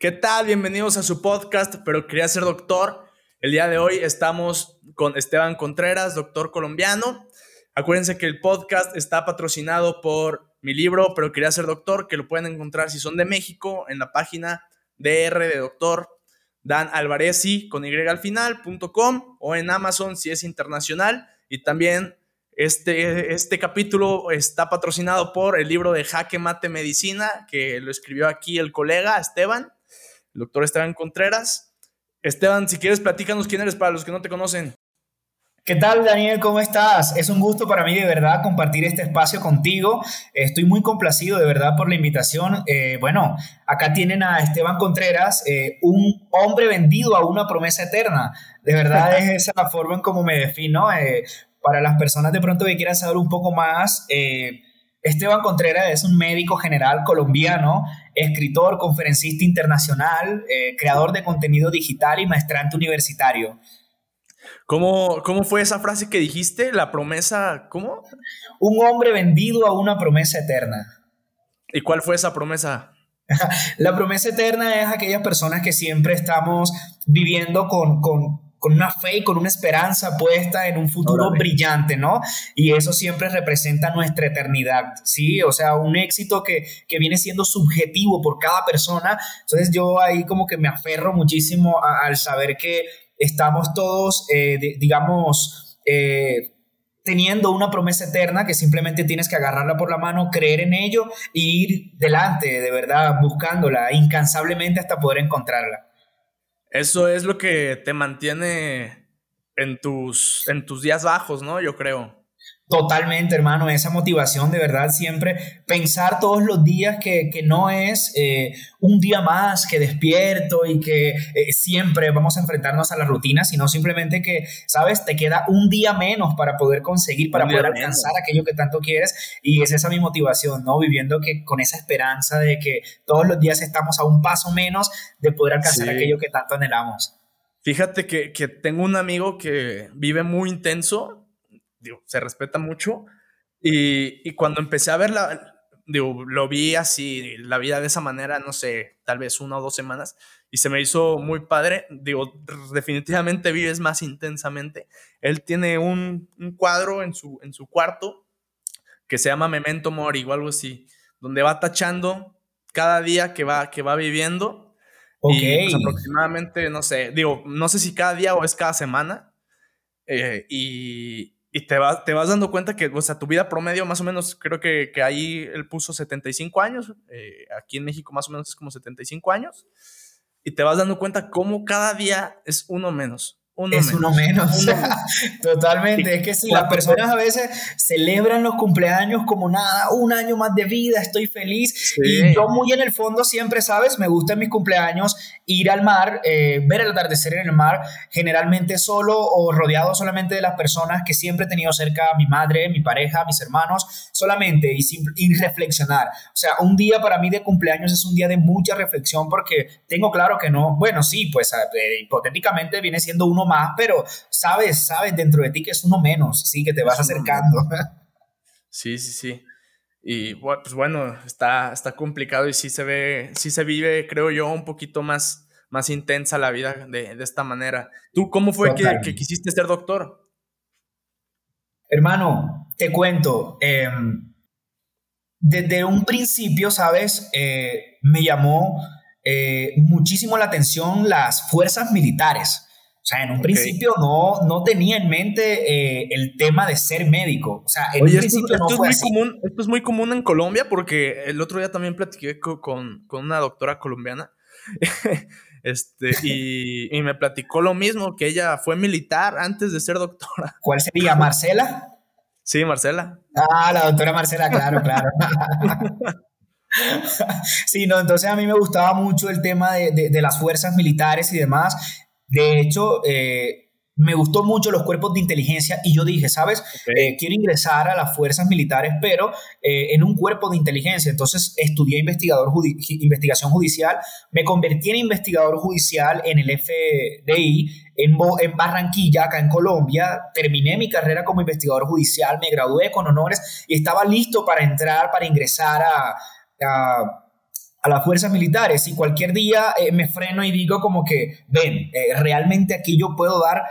¿Qué tal? Bienvenidos a su podcast, pero quería ser doctor. El día de hoy estamos con Esteban Contreras, doctor colombiano. Acuérdense que el podcast está patrocinado por mi libro, pero quería ser doctor, que lo pueden encontrar si son de México en la página DR de doctor Dan Alvarezi con Y al final.com o en Amazon si es internacional. Y también este, este capítulo está patrocinado por el libro de Jaque Mate Medicina, que lo escribió aquí el colega Esteban el doctor Esteban Contreras. Esteban, si quieres, platícanos quién eres para los que no te conocen. ¿Qué tal, Daniel? ¿Cómo estás? Es un gusto para mí de verdad compartir este espacio contigo. Estoy muy complacido de verdad por la invitación. Eh, bueno, acá tienen a Esteban Contreras, eh, un hombre vendido a una promesa eterna. De verdad es esa la forma en cómo me defino. Eh, para las personas de pronto que quieran saber un poco más, Esteban Contreras es un médico general colombiano, escritor, conferencista internacional, eh, creador de contenido digital y maestrante universitario. ¿Cómo, ¿Cómo fue esa frase que dijiste? La promesa, ¿cómo? Un hombre vendido a una promesa eterna. ¿Y cuál fue esa promesa? La promesa eterna es aquellas personas que siempre estamos viviendo con, con con una fe y con una esperanza puesta en un futuro brillante, ¿no? Y eso siempre representa nuestra eternidad, ¿sí? O sea, un éxito que, viene siendo subjetivo por cada persona. Entonces yo ahí como que me aferro muchísimo al saber que estamos todos, eh, digamos, eh, teniendo una promesa eterna que simplemente tienes que agarrarla por la mano, creer en ello e ir delante, de verdad, buscándola incansablemente hasta poder encontrarla. Eso es lo que te mantiene en tus, en tus días bajos, ¿no? Yo creo. Totalmente, hermano, esa motivación de verdad siempre pensar todos los días que, no es eh, un día más que despierto y que eh, siempre vamos a enfrentarnos a la rutina, sino simplemente que, sabes, te queda un día menos para poder conseguir, para poder alcanzar aquello que tanto quieres y es esa mi motivación, ¿no? Viviendo que con esa esperanza de que todos los días estamos a un paso menos de poder alcanzar aquello que tanto anhelamos. Fíjate que, que tengo un amigo que vive muy intenso digo, se respeta mucho. Y, cuando empecé a verla, digo, lo vi así, la vida de esa manera, no sé, tal vez una o dos semanas, y se me hizo muy padre. Digo, definitivamente vives más intensamente. Él tiene un, cuadro en su, en su cuarto que se llama Memento Mori o algo así, donde va tachando cada día que va, que va viviendo. Y pues, aproximadamente, no sé, digo, no sé si cada día o es cada semana. Eh, y, y te, vas te vas dando cuenta que, o sea, tu vida promedio más o menos, creo que, que ahí él puso 75 años, eh, aquí en México más o menos es como 75 años, y te vas dando cuenta cómo cada día es uno menos es uno menos. Totalmente. Es que si las personas a veces celebran los cumpleaños como nada, un año más de vida, estoy feliz. Y yo muy en el fondo siempre, ¿sabes? Me gusta en mis cumpleaños ir al mar, eh, ver el atardecer en el mar, generalmente solo o rodeado solamente de las personas que siempre he tenido cerca, mi madre, mi pareja, mis hermanos, solamente y, y reflexionar. O sea, un día para mí de cumpleaños es un día de mucha reflexión porque tengo claro que no, bueno, sí, pues eh, hipotéticamente viene siendo uno más, pero sabes, sabes dentro de ti que es uno menos, sí, que te vas acercando. Sí, sí, sí. Y pues bueno, está, está complicado y sí se ve, sí se vive, creo yo, un poquito más, más intensa la vida de, esta manera. ¿Tú cómo fue que, quisiste ser doctor? Hermano, te cuento, em, desde un principio, ¿sabes? Eh, me llamó eh, muchísimo la atención las fuerzas militares. O sea, en un principio no, no tenía en mente eh, el tema de ser médico. O sea, en un principio esto, no fue es muy Común, esto es muy común en Colombia porque el otro día también platiqué con, con una doctora colombiana este, y, y, me platicó lo mismo, que ella fue militar antes de ser doctora. ¿Cuál sería? ¿Marcela? Sí, Marcela. Ah, la doctora Marcela, claro, claro. sí, no, entonces a mí me gustaba mucho el tema de, de, de las fuerzas militares y demás. De hecho, eh, me gustó mucho los cuerpos de inteligencia y yo dije, ¿sabes? Eh, quiero ingresar a las fuerzas militares, pero eh, en un cuerpo de inteligencia. Entonces estudié investigador investigación judicial, me convertí en investigador judicial en el FDI, en, en, Barranquilla, acá en Colombia. Terminé mi carrera como investigador judicial, me gradué con honores y estaba listo para entrar, para ingresar a a las fuerzas militares y cualquier día eh, me freno y digo como que, ven, eh, realmente aquí yo puedo dar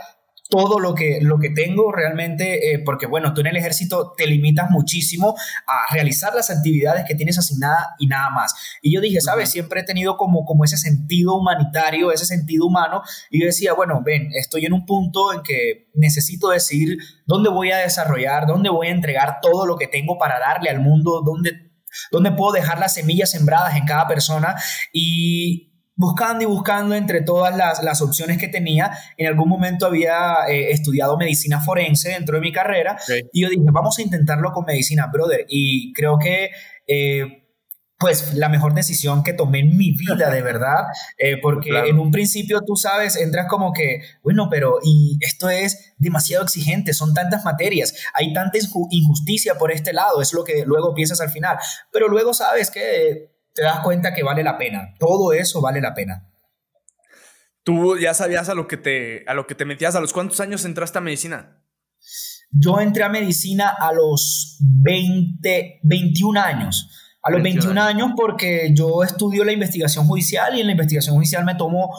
todo lo que, lo que tengo realmente, eh, porque bueno, tú en el ejército te limitas muchísimo a realizar las actividades que tienes asignadas y nada más. Y yo dije, ¿sabes? Siempre he tenido como, como ese sentido humanitario, ese sentido humano, y yo decía, bueno, ven, estoy en un punto en que necesito decidir dónde voy a desarrollar, dónde voy a entregar todo lo que tengo para darle al mundo, dónde, dónde puedo dejar las semillas sembradas en cada persona. Y buscando y buscando entre todas las, opciones que tenía. En algún momento había eh, estudiado medicina forense dentro de mi carrera y yo dije, vamos a intentarlo con medicina, brother. Y creo que... Eh, pues la mejor decisión que tomé en mi vida, de verdad, eh, porque en un principio tú sabes, entras como que, bueno, pero y esto es demasiado exigente, son tantas materias, hay tanta injusticia por este lado, es lo que luego piensas al final, pero luego sabes que te das cuenta que vale la pena. Todo eso vale la pena. Tú ya sabías a lo que te, a lo que te metías. ¿A los cuántos años entraste a medicina? Yo entré a medicina a los 20, 21 años. A los 21, años porque yo estudio la investigación judicial y en la investigación judicial me tomó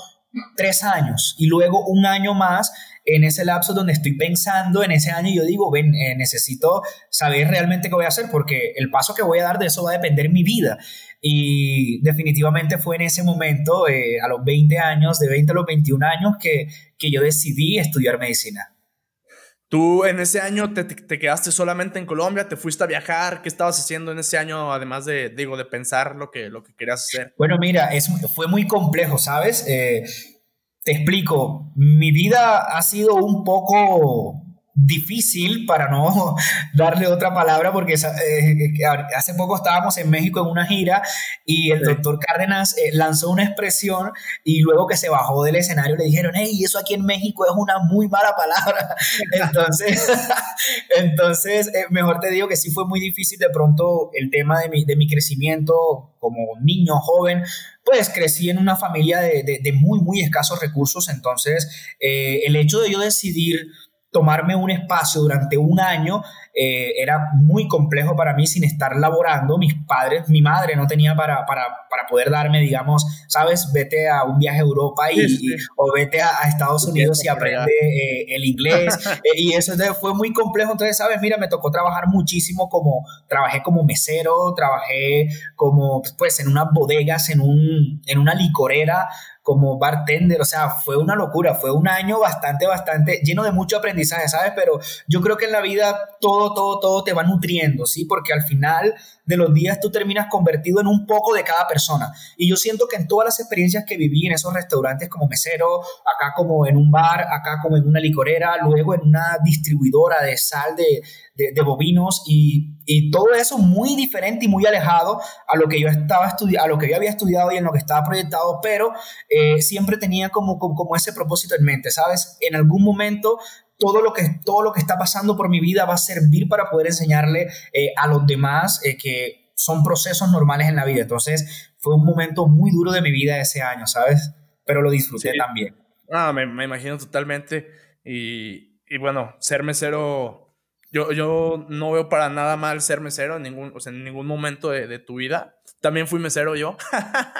tres años y luego un año más en ese lapso donde estoy pensando en ese año y yo digo, ven, eh, necesito saber realmente qué voy a hacer porque el paso que voy a dar de eso va a depender mi vida. Y definitivamente fue en ese momento, eh, a los 20 años, de 20 a los 21 años, que, que yo decidí estudiar medicina. ¿Tú en ese año te, te, quedaste solamente en Colombia? ¿Te fuiste a viajar? ¿Qué estabas haciendo en ese año, además de, digo, de pensar lo que, lo que querías hacer? Bueno, mira, es, fue muy complejo, ¿sabes? Eh, te explico, mi vida ha sido un poco difícil, para no darle otra palabra, porque eh, hace poco estábamos en México en una gira y el doctor Cárdenas eh, lanzó una expresión y luego que se bajó del escenario le dijeron, hey, eso aquí en México es una muy mala palabra. Entonces, entonces eh, mejor te digo que sí fue muy difícil de pronto el tema de mi, de mi crecimiento como niño, joven, pues crecí en una familia de, de, muy, muy escasos recursos, entonces el hecho de yo decidir tomarme un espacio durante un año eh, era muy complejo para mí sin estar laborando. Mis padres, mi madre no tenía para, para, para poder darme, digamos, sabes, vete a un viaje a Europa y, o vete a, Estados Unidos y aprende eh, el inglés. Eh, y eso fue muy complejo. Entonces, sabes, mira, me tocó trabajar muchísimo como, trabajé como mesero, trabajé como, pues, en unas bodegas, en, un, en una licorera, como bartender, o sea, fue una locura, fue un año bastante, bastante lleno de mucho aprendizaje, ¿sabes? Pero yo creo que en la vida todo, todo, todo te va nutriendo, ¿sí? Porque al final de los días tú terminas convertido en un poco de cada persona. Y yo siento que en todas las experiencias que viví en esos restaurantes como mesero, acá como en un bar, acá como en una licorera, luego en una distribuidora de sal de, de, bovinos y, y, todo eso muy diferente y muy alejado a lo que yo estaba a lo que yo había estudiado y en lo que estaba proyectado, pero eh, siempre tenía como, como, ese propósito en mente, ¿sabes? En algún momento todo lo, que, todo lo que está pasando por mi vida va a servir para poder enseñarle eh, a los demás eh, que son procesos normales en la vida. Entonces fue un momento muy duro de mi vida ese año, ¿sabes? Pero lo disfruté también. Ah, me, me imagino totalmente. Y, y bueno, ser mesero yo, yo no veo para nada mal ser mesero en ningún, o sea, en ningún momento de, de tu vida. También fui mesero yo.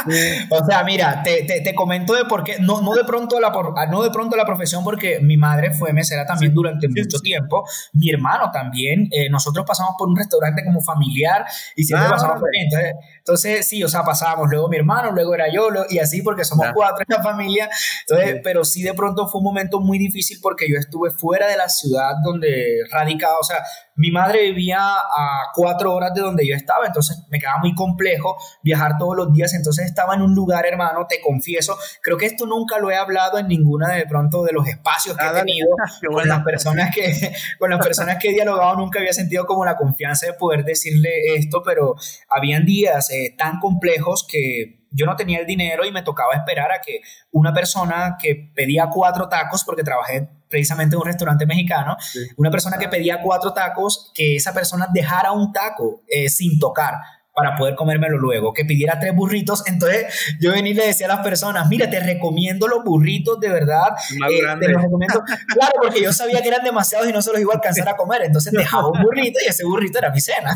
o sea, mira, te, te, te, comento de por qué, no, no, de pronto la, no de pronto la profesión, porque mi madre fue mesera también durante mucho tiempo, mi hermano también, eh, nosotros pasamos por un restaurante como familiar y siempre ah, pasamos por ahí. Entonces, entonces, sí, o sea, pasábamos, luego mi hermano, luego era yo, y así porque somos cuatro en la familia. Entonces, pero sí de pronto fue un momento muy difícil porque yo estuve fuera de la ciudad donde radicaba, o sea, mi madre vivía a cuatro horas de donde yo estaba, entonces me quedaba muy complejo viajar todos los días, entonces estaba en un lugar, hermano, te confieso, creo que esto nunca lo he hablado en ninguna de pronto de los espacios que he tenido con las personas que con las personas que he dialogado, nunca había sentido como la confianza de poder decirle esto, pero habían días eh, tan complejos que yo no tenía el dinero y me tocaba esperar a que una persona que pedía cuatro tacos, porque trabajé precisamente en un restaurante mexicano, una persona que pedía cuatro tacos, que esa persona dejara un taco eh, sin tocar para poder comérmelo luego, que pidiera tres burritos. Entonces yo venía y le decía a las personas, mira, te recomiendo los burritos de verdad. Eh, claro, porque yo sabía que eran demasiados y no se los iba a alcanzar a comer. Entonces dejaba un burrito y ese burrito era mi cena.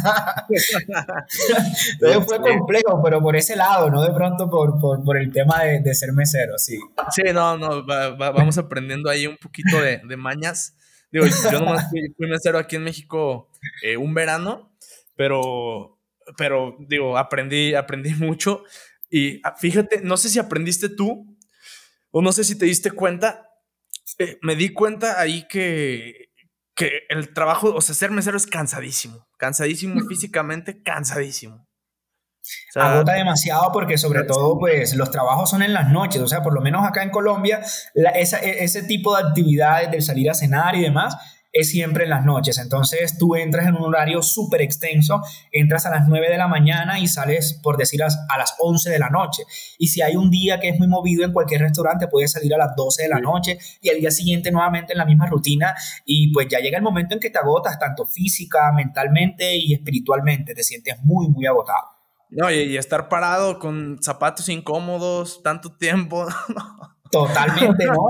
Entonces fue complejo, pero por ese lado, no de pronto por, por, por el tema de, de, ser mesero, sí. Sí, no, no, vamos aprendiendo ahí un poquito de, de mañas. Digo, yo nomás fui, fui mesero aquí en México eh, un verano, pero, pero digo, aprendí, aprendí mucho. Y ah, fíjate, no sé si aprendiste tú o no sé si te diste cuenta, eh, me di cuenta ahí que, que el trabajo, o sea, ser mesero es cansadísimo, cansadísimo físicamente, cansadísimo. Agota demasiado porque sobre todo pues los trabajos son en las noches, o sea, por lo menos acá en Colombia, e, ese tipo de actividades del salir a cenar y demás es siempre en las noches. Entonces tú entras en un horario súper extenso, entras a las 9 de la mañana y sales, por decir, a, las 11 de la noche. Y si hay un día que es muy movido en cualquier restaurante, puedes salir a las 12 de la noche y al día siguiente nuevamente en la misma rutina. Y pues ya llega el momento en que te agotas, tanto física, mentalmente y espiritualmente. Te sientes muy, muy agotado. No, y, estar parado con zapatos incómodos tanto tiempo. Totalmente, ¿no?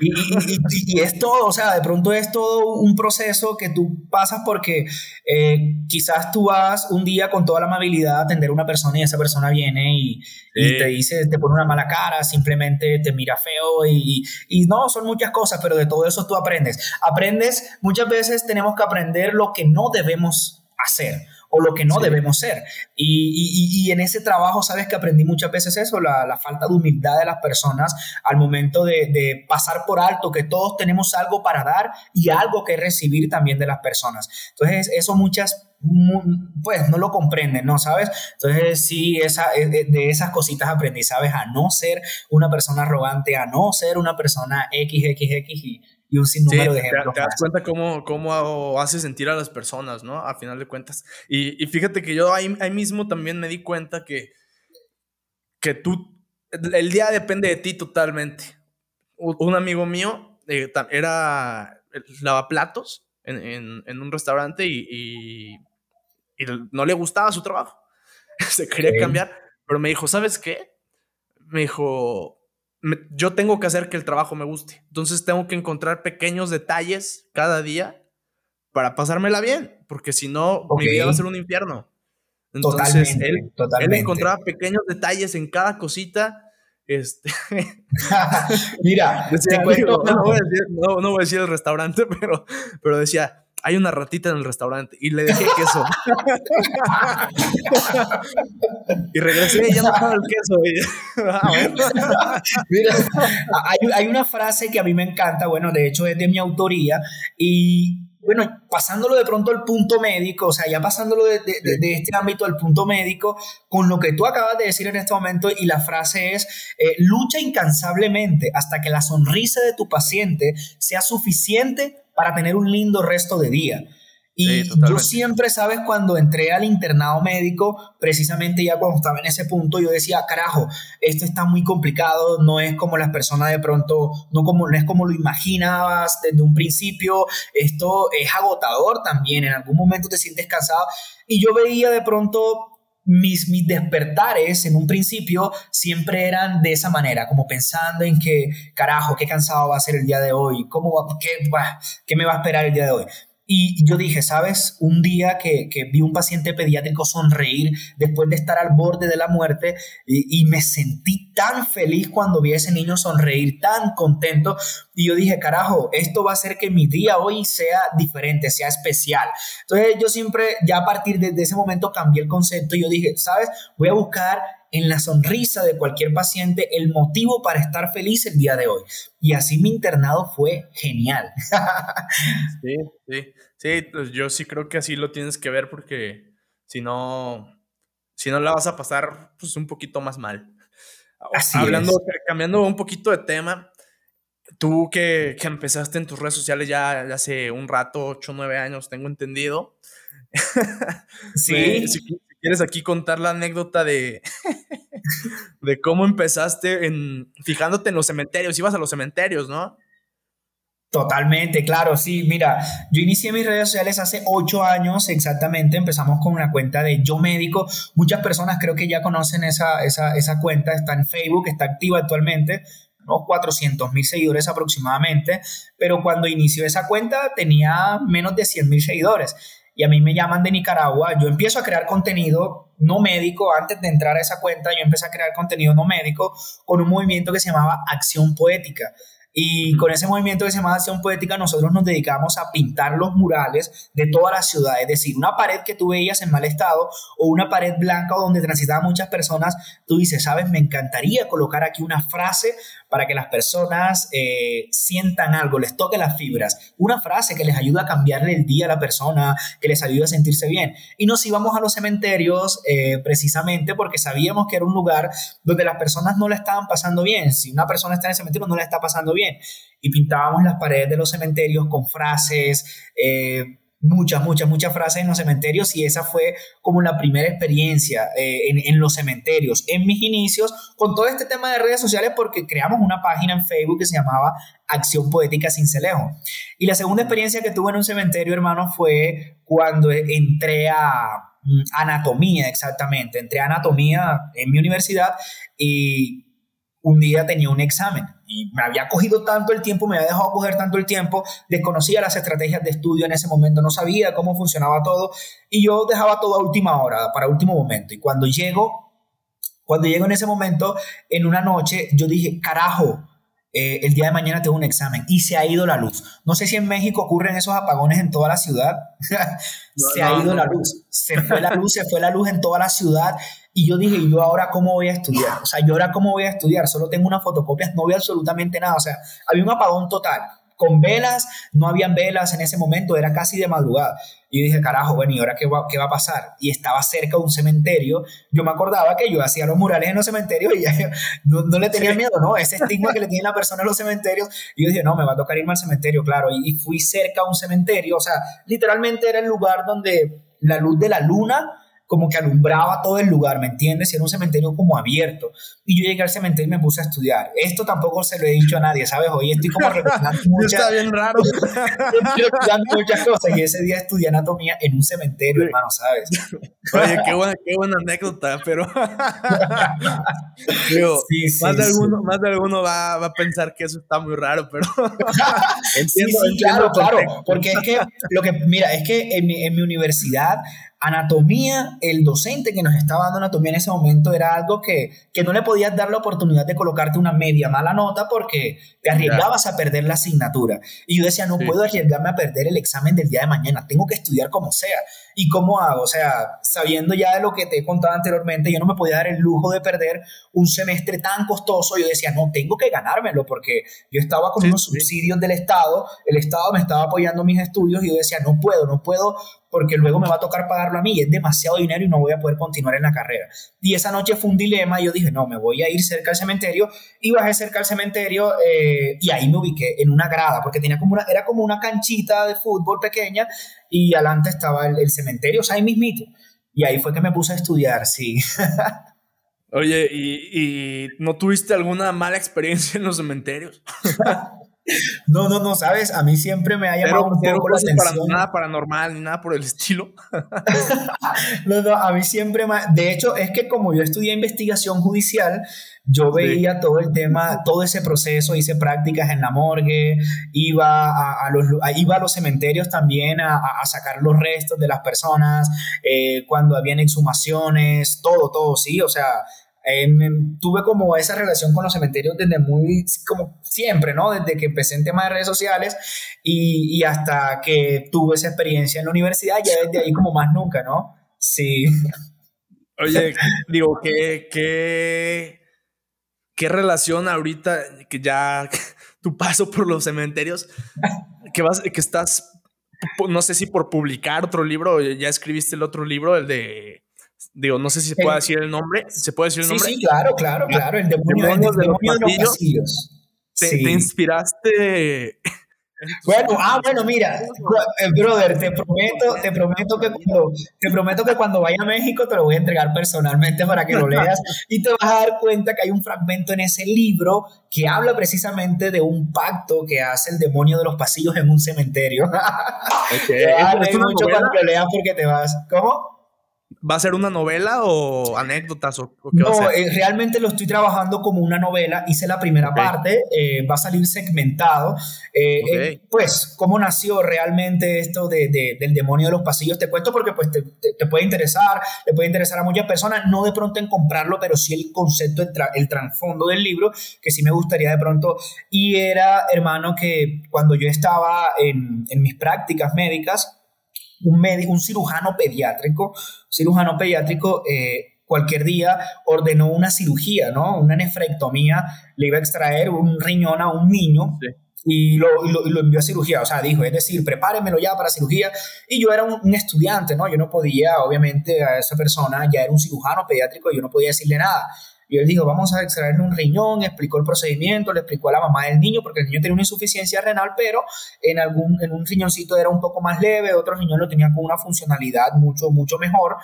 Y, es todo, o sea, de pronto es todo un proceso que tú pasas porque eh, quizás tú vas un día con toda la amabilidad a atender a una persona y esa persona viene y, te dice, te pone una mala cara, simplemente te mira feo y, y no, son muchas cosas, pero de todo eso tú aprendes. Aprendes, muchas veces tenemos que aprender lo que no debemos hacer o lo que no debemos ser. Y, en ese trabajo, sabes que aprendí muchas veces eso, la, falta de humildad de las personas al momento de, pasar por alto que todos tenemos algo para dar y algo que recibir también de las personas. Entonces, eso muchas pues no lo comprenden, ¿no? ¿Sabes? Entonces sí, esa, de esas cositas aprendí, ¿sabes? A no ser una persona arrogante, a no ser una persona XXX y y un sinnúmero de ejemplos. Te, das cuenta cómo, cómo hace sentir a las personas, ¿no? A final de cuentas. Y, y fíjate que yo ahí, ahí, mismo también me di cuenta que, que tú, el día depende de ti totalmente. Un amigo mío eh, era lavaplatos en, en, en un restaurante y, y, y, no le gustaba su trabajo. Se quería cambiar, pero me dijo, ¿sabes qué? Me dijo, yo tengo que hacer que el trabajo me guste. Entonces tengo que encontrar pequeños detalles cada día para pasármela bien, porque si no, mi vida va a ser un infierno. Entonces, él, encontraba pequeños detalles en cada cosita. Este, Mira, no, voy a decir, el restaurante, pero, pero decía, hay una ratita en el restaurante y le dejé queso. y regresé y ya no estaba el queso. Ah, Mira, hay, una frase que a mí me encanta, bueno, de hecho es de mi autoría y bueno, pasándolo de pronto al punto médico, o sea, ya pasándolo de, este ámbito al punto médico, con lo que tú acabas de decir en este momento, y la frase es, eh, lucha incansablemente hasta que la sonrisa de tu paciente sea suficiente para tener un lindo resto de día. Y yo siempre, ¿sabes? Cuando entré al internado médico, precisamente ya cuando estaba en ese punto, yo decía, carajo, esto está muy complicado, no es como las personas de pronto, no, como, no es como lo imaginabas desde un principio, esto es agotador también, en algún momento te sientes cansado. Y yo veía de pronto mis, mis despertares en un principio siempre eran de esa manera, como pensando en que, carajo, qué cansado va a ser el día de hoy, cómo va, qué, qué me va a esperar el día de hoy. Y yo dije, ¿sabes? Un día que, vi un paciente pediátrico sonreír después de estar al borde de la muerte y, me sentí tan feliz cuando vi a ese niño sonreír, tan contento. Y yo dije, carajo, esto va a hacer que mi día hoy sea diferente, sea especial. Entonces yo siempre, ya a partir de, de ese momento cambié el concepto y yo dije, ¿sabes? Voy a buscar en la sonrisa de cualquier paciente el motivo para estar feliz el día de hoy. Y así mi internado fue genial. sí, sí, sí, pues yo sí creo que así lo tienes que ver porque si no, si no la vas a pasar pues un poquito más mal. Hablando, cambiando un poquito de tema, tú que, que, empezaste en tus redes sociales ya, hace un rato, 8 o 9 años, tengo entendido. Sí. ¿Quieres aquí contar la anécdota de, de cómo empezaste en fijándote en los cementerios? Ibas a los cementerios, ¿no? Totalmente, claro, sí. Mira, yo inicié mis redes sociales hace ocho años exactamente. Empezamos con una cuenta de Yo Médico. Muchas personas creo que ya conocen esa, esa, esa cuenta. Está en Facebook, está activa actualmente. Unos 400 mil seguidores aproximadamente. Pero cuando inició esa cuenta tenía menos de 100 mil seguidores. Y a mí me llaman de Nicaragua. Yo empiezo a crear contenido no médico. Antes de entrar a esa cuenta, yo empecé a crear contenido no médico con un movimiento que se llamaba Acción Poética. Y con ese movimiento que se llama Acción Poética, nosotros nos dedicamos a pintar los murales de toda la ciudad. Es decir, una pared que tú veías en mal estado o una pared blanca donde transitaban muchas personas, tú dices, sabes, me encantaría colocar aquí una frase para que las personas eh, sientan algo, les toque las fibras. Una frase que les ayuda a cambiarle el día a la persona, que les ayude a sentirse bien. Y nos íbamos a los cementerios eh, precisamente porque sabíamos que era un lugar donde las personas no la estaban pasando bien. Si una persona está en el cementerio, no la está pasando bien. Y pintábamos las paredes de los cementerios con frases. Eh, muchas, muchas, muchas frases en los cementerios y esa fue como la primera experiencia eh, en, los cementerios, en mis inicios, con todo este tema de redes sociales porque creamos una página en Facebook que se llamaba Acción Poética Cincelejo. Y la segunda experiencia que tuve en un cementerio, hermano, fue cuando entré a mm, anatomía, exactamente, entré a anatomía en mi universidad y un día tenía un examen y me había cogido tanto el tiempo, me había dejado coger tanto el tiempo, desconocía las estrategias de estudio en ese momento, no sabía cómo funcionaba todo y yo dejaba todo a última hora, para último momento. Y cuando llego, cuando llego en ese momento, en una noche, yo dije, carajo, eh, el día de mañana tengo un examen y se ha ido la luz. No sé si en México ocurren esos apagones en toda la ciudad. se ha ido la luz, se fue la luz, se fue la luz en toda la ciudad y yo dije, ¿y yo ahora cómo voy a estudiar? O sea, yo ahora cómo voy a estudiar, solo tengo unas fotocopias, no veo absolutamente nada. O sea, había un apagón total. Con velas, no habían velas en ese momento, era casi de madrugada. Y yo dije, carajo, bueno, ¿y ahora qué va, qué va a pasar? Y estaba cerca de un cementerio. Yo me acordaba que yo hacía los murales en los cementerios y ya, no, le tenía miedo, ¿no? Ese estigma que le tiene la persona en los cementerios. Y yo dije, no, me va a tocar irme al cementerio, claro. Y, y fui cerca a un cementerio, o sea, literalmente era el lugar donde la luz de la luna como que alumbraba todo el lugar, ¿me entiendes? Era un cementerio como abierto. Y yo llegué al cementerio y me puse a estudiar. Esto tampoco se lo he dicho a nadie, ¿sabes? Hoy estoy como recordando muchas... Está bien raro. muchas cosas y ese día estudié anatomía en un cementerio, hermano, ¿sabes? Oye, qué buena, qué buena anécdota, pero... Digo, más, de alguno, más de alguno va, va, a pensar que eso está muy raro, pero... entiendo, sí, claro, claro. Porque es que, lo que, mira, es que en mi, en mi universidad anatomía, el docente que nos estaba dando anatomía en ese momento era algo que, que no le podías dar la oportunidad de colocarte una media mala nota porque te arriesgabas a perder la asignatura. Y yo decía, no puedo arriesgarme a perder el examen del día de mañana, tengo que estudiar como sea. ¿Y cómo hago? O sea, sabiendo ya de lo que te he contado anteriormente, yo no me podía dar el lujo de perder un semestre tan costoso. Yo decía, no, tengo que ganármelo porque yo estaba con unos subsidios del Estado, el Estado me estaba apoyando mis estudios y yo decía, no puedo, no puedo porque luego me va a tocar pagarlo a mí, es demasiado dinero y no voy a poder continuar en la carrera. Y esa noche fue un dilema, y yo dije, no, me voy a ir cerca al cementerio, y bajé cerca al cementerio eh, y ahí me ubiqué en una grada, porque tenía como una, era como una canchita de fútbol pequeña y adelante estaba el, cementerio, sea, ahí mismito. Y ahí fue que me puse a estudiar, sí. Oye, ¿y, ¿y, no tuviste alguna mala experiencia en los cementerios? No, no, no, sabes, a mí siempre me ha llamado un poco la atención. nada paranormal ni nada por el estilo. no, no, a mí siempre me. De hecho, es que como yo estudié investigación judicial, yo veía todo el tema, todo ese proceso, hice prácticas en la morgue, iba a, los, iba a los cementerios también a, sacar los restos de las personas, eh, cuando habían exhumaciones, todo, todo, sí, o sea, tuve como esa relación con los cementerios desde muy, como siempre, ¿no? Desde que empecé en temas de redes sociales y, y hasta que tuve esa experiencia en la universidad, ya desde ahí como más nunca, ¿no? Sí. Oye, digo, ¿qué, qué, qué relación ahorita que ya tu paso por los cementerios, que, vas, que estás, no sé si por publicar otro libro, ya escribiste el otro libro, el de Digo, no sé si se puede decir el nombre. ¿Se puede decir el nombre? Sí, claro, claro, claro. El demonio, de los pasillos. Te, inspiraste Bueno, ah, bueno, mira, eh, brother, te prometo, te prometo que cuando, te prometo que cuando vaya a México te lo voy a entregar personalmente para que lo leas y te vas a dar cuenta que hay un fragmento en ese libro que habla precisamente de un pacto que hace el demonio de los pasillos en un cementerio. Okay. te mucho cuando lo leas porque te vas. ¿Cómo? ¿Va a ser una novela o anécdotas? O, no, eh, realmente lo estoy trabajando como una novela. Hice la primera parte, eh, va a salir segmentado. Eh, pues, ¿cómo nació realmente esto de, del demonio de los pasillos? Te cuento porque pues, te, te, puede interesar, le puede interesar a muchas personas, no de pronto en comprarlo, pero sí el concepto, el, el trasfondo del libro, que sí me gustaría de pronto. Y era, hermano, que cuando yo estaba en, en mis prácticas médicas, un, un cirujano pediátrico, cirujano pediátrico eh, cualquier día ordenó una cirugía, ¿no? Una nefrectomía, le iba a extraer un riñón a un niño. Y lo, lo, envió a cirugía, o sea, dijo, es decir, prepáremelo ya para cirugía. Y yo era un, un, estudiante, ¿no? Yo no podía, obviamente, a esa persona, ya era un cirujano pediátrico, yo no podía decirle nada. Y él dijo, vamos a extraerle un riñón, explicó el procedimiento, le explicó a la mamá del niño, porque el niño tenía una insuficiencia renal, pero en, algún, en un riñoncito era un poco más leve, otro riñón lo tenía con una funcionalidad mucho, mucho mejor.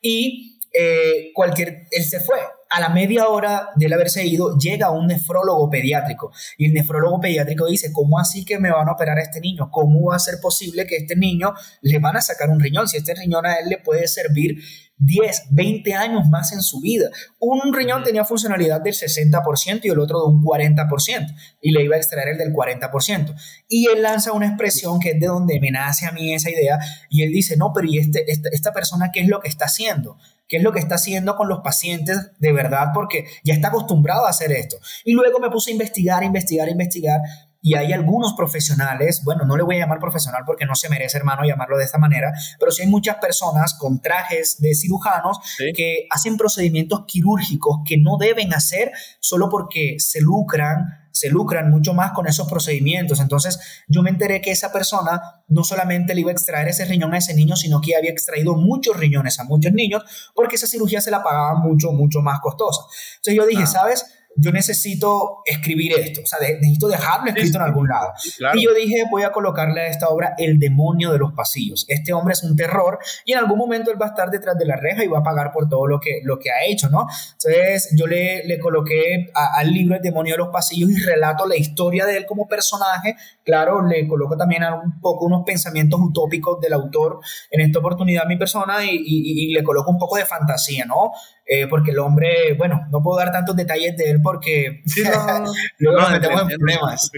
Y eh, cualquier, él se fue. A la media hora de él haberse ido, llega un nefrólogo pediátrico. Y el nefrólogo pediátrico dice, ¿cómo así que me van a operar a este niño? ¿Cómo va a ser posible que este niño le van a sacar un riñón? Si este riñón a él le puede servir 10, 20 años más en su vida. Un riñón tenía funcionalidad del 60% y el otro de un 40%, y le iba a extraer el del 40%. Y él lanza una expresión que es de donde me nace a mí esa idea, y él dice, no, pero ¿y este, esta, esta persona qué es lo que está haciendo? ¿Qué es lo que está haciendo con los pacientes de verdad? Porque ya está acostumbrado a hacer esto. Y luego me puse a investigar, investigar, investigar y hay algunos profesionales, bueno, no le voy a llamar profesional porque no se merece, hermano, llamarlo de esta manera, pero sí hay muchas personas con trajes de cirujanos que hacen procedimientos quirúrgicos que no deben hacer solo porque se lucran se lucran mucho más con esos procedimientos. Entonces yo me enteré que esa persona no solamente le iba a extraer ese riñón a ese niño, sino que había extraído muchos riñones a muchos niños porque esa cirugía se la pagaba mucho, mucho más costosa. Entonces yo dije, ah. ¿sabes? Yo necesito escribir esto, o sea, necesito dejarlo escrito en algún lado. Y yo dije, voy a colocarle a esta obra El demonio de los pasillos. Este hombre es un terror y en algún momento él va a estar detrás de la reja y va a pagar por todo lo que, lo que ha hecho, ¿no? Entonces yo le, le coloqué al libro El demonio de los pasillos y relato la historia de él como personaje. Claro, le coloco también un poco unos pensamientos utópicos del autor en esta oportunidad a mi persona y, y le coloco un poco de fantasía, ¿no? Eh, porque el hombre, bueno, no puedo dar tantos detalles de él porque luego nos metemos en problemas.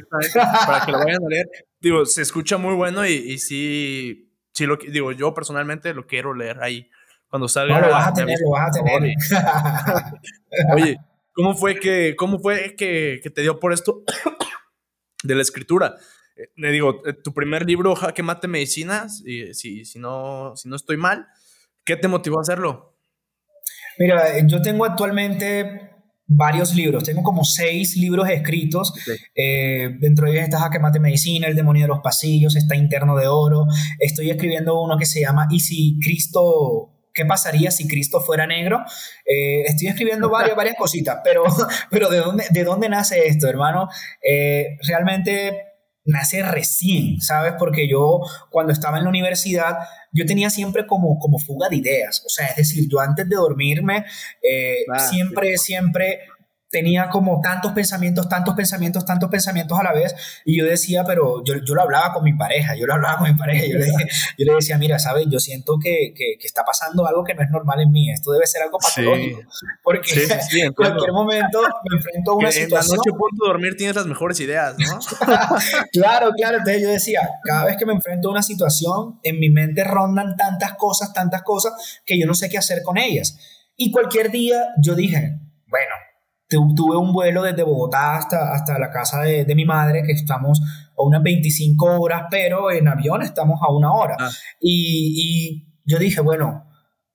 Para que lo vayan a leer. Digo, se escucha muy bueno y, y sí, sí lo digo, yo personalmente lo quiero leer ahí cuando salga. No, lo vas a tener, lo vas a tener. Oye, ¿cómo fue que, cómo fue que, que te dio por esto de la escritura? Eh, le digo, eh, tu primer libro, Jaque Mate Medicinas, y, si, si, no, si no estoy mal, ¿qué te motivó a hacerlo? Mira, yo tengo actualmente varios libros, tengo como seis libros escritos, eh, dentro de ellos está Jaque Mate Medicina, El Demonio de los Pasillos, está Interno de Oro, estoy escribiendo uno que se llama ¿Y si Cristo ¿qué pasaría si Cristo fuera negro? Eh, estoy escribiendo varias, varias cositas, pero, pero ¿de, dónde, ¿de dónde nace esto, hermano? Eh, realmente nace recién, ¿sabes? Porque yo cuando estaba en la universidad, yo tenía siempre como, como fuga de ideas, o sea, es decir, yo antes de dormirme, eh, ah, siempre, siempre tenía como tantos pensamientos, tantos pensamientos, tantos pensamientos a la vez, y yo decía, pero yo, yo lo hablaba con mi pareja, yo lo hablaba con mi pareja, yo le, yo le decía, mira, ¿sabes? Yo siento que, que, que, está pasando algo que no es normal en mí, esto debe ser algo patológico, porque en cualquier momento me enfrento a una situación... En la noche punto de dormir tienes las mejores ideas, ¿no? claro, claro, entonces yo decía, cada vez que me enfrento a una situación, en mi mente rondan tantas cosas, tantas cosas, que yo no sé qué hacer con ellas. Y cualquier día yo dije, tuve un vuelo desde Bogotá hasta, hasta la casa de, de, mi madre, que estamos a unas 25 horas, pero en avión estamos a una hora. Ah. Y, y, yo dije, bueno,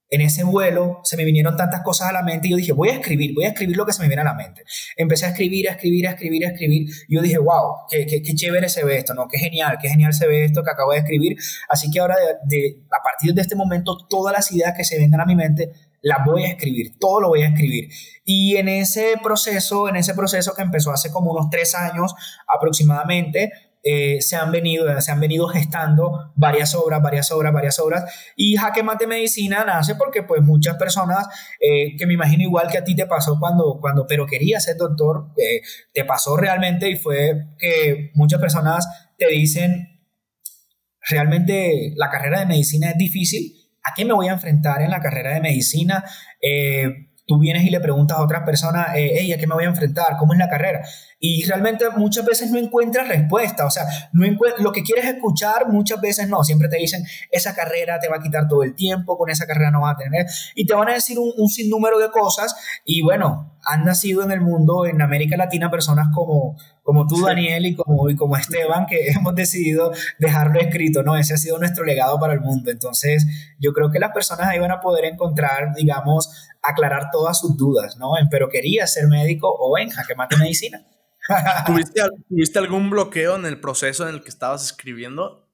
en ese vuelo se me vinieron tantas cosas a la mente y yo dije, voy a escribir, voy a escribir lo que se me viene a la mente. Empecé a escribir, a escribir, a escribir, a escribir. Y yo dije, wow, qué, qué, qué, chévere se ve esto, ¿no? Qué genial, qué genial se ve esto que acabo de escribir. Así que ahora, de, de, a partir de este momento, todas las ideas que se vengan a mi mente, las voy a escribir, todo lo voy a escribir. Y en ese proceso, en ese proceso que empezó hace como unos tres años aproximadamente, eh, se, han venido, se han venido gestando varias obras, varias obras, varias obras. Y Jaque Mate Medicina nace porque pues muchas personas, eh, que me imagino igual que a ti te pasó cuando, cuando pero querías ser doctor, eh, te pasó realmente y fue que muchas personas te dicen, realmente la carrera de medicina es difícil. ¿A qué me voy a enfrentar en la carrera de medicina? Tú vienes y le preguntas a otras personas, eh, ¿a qué me voy a enfrentar? ¿Cómo es la carrera? Y realmente muchas veces no encuentras respuesta, o sea, no lo que quieres escuchar muchas veces no, siempre te dicen, esa carrera te va a quitar todo el tiempo, con esa carrera no vas a tener, y te van a decir un, un sinnúmero de cosas, y bueno, han nacido en el mundo, en América Latina, personas como, como tú, Daniel, y como, y como Esteban, que hemos decidido dejarlo escrito, ¿no? Ese ha sido nuestro legado para el mundo. Entonces, yo creo que las personas ahí van a poder encontrar, digamos, aclarar todas sus dudas, ¿no? En pero quería ser médico o en jaque mate medicina. ¿Tuviste, ¿Tuviste algún bloqueo en el proceso en el que estabas escribiendo?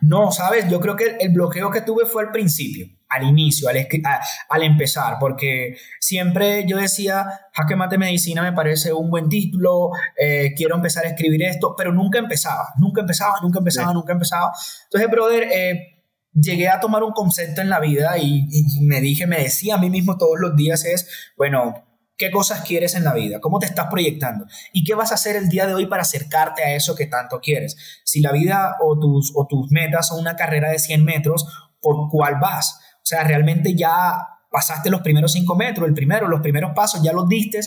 No, sabes, yo creo que el bloqueo que tuve fue al principio, al inicio, al, al empezar, porque siempre yo decía, Jaque Mate Medicina me parece un buen título, eh, quiero empezar a escribir esto, pero nunca empezaba, nunca empezaba, nunca empezaba, nunca empezaba. Entonces, brother, eh, llegué a tomar un concepto en la vida y, me dije, me decía a mí mismo todos los días es, bueno, ¿Qué cosas quieres en la vida? ¿Cómo te estás proyectando? ¿Y qué vas a hacer el día de hoy para acercarte a eso que tanto quieres? Si la vida o tus, o tus metas son una carrera de 100 metros, ¿por cuál vas? O sea, realmente ya pasaste los primeros 5 metros, el primero, los primeros pasos, ya los diste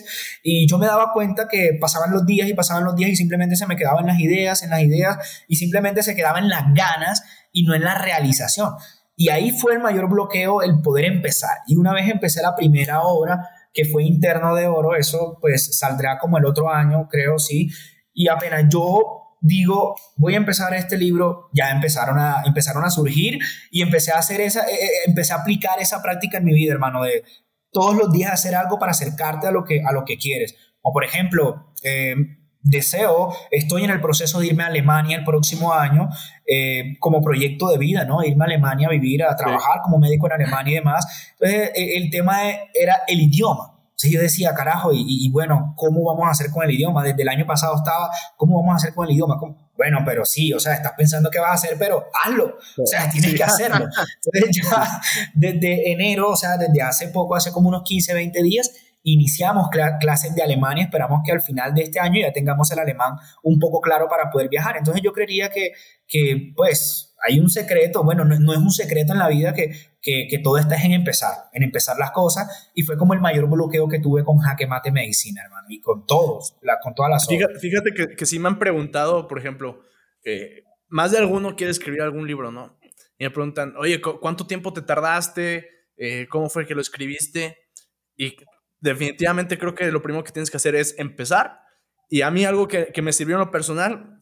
y yo me daba cuenta que pasaban los días y pasaban los días y simplemente se me quedaban las ideas, en las ideas y simplemente se quedaban las ganas y no en la realización. Y ahí fue el mayor bloqueo el poder empezar. Y una vez empecé la primera obra, que fue interno de oro, eso pues saldrá como el otro año, creo, sí. Y apenas yo digo, voy a empezar este libro, ya empezaron a, empezaron a surgir y empecé a hacer esa, eh, eh, empecé a aplicar esa práctica en mi vida, hermano, de todos los días hacer algo para acercarte a lo que, a lo que quieres. O por ejemplo, eh, deseo, estoy en el proceso de irme a Alemania el próximo año eh, como proyecto de vida, ¿no? Irme a Alemania a vivir, a trabajar como médico en Alemania y demás. Entonces, eh, el tema era el idioma. Entonces yo decía, carajo, y, bueno, ¿cómo vamos a hacer con el idioma? Desde el año pasado estaba, ¿cómo vamos a hacer con el idioma? Bueno, pero sí, o sea, estás pensando que vas a hacer, pero hazlo. O sea, tienes que hacerlo. Entonces ya desde enero, o sea, desde hace poco, hace como unos 15, 20 días, iniciamos clases de alemán y esperamos que al final de este año ya tengamos el alemán un poco claro para poder viajar. Entonces yo creería que, que pues, hay un secreto, bueno, no, es un secreto en la vida que, que, todo está en empezar, en empezar las cosas, y fue como el mayor bloqueo que tuve con Jaque Mate Medicina, hermano, y con todos, la, con todas las Fíjate, fíjate que, que sí me han preguntado, por ejemplo, más de alguno quiere escribir algún libro, ¿no? Y me preguntan, oye, ¿cuánto tiempo te tardaste? Eh, ¿Cómo fue que lo escribiste? Y definitivamente creo que lo primero que tienes que hacer es empezar. Y a mí algo que, me sirvió en lo personal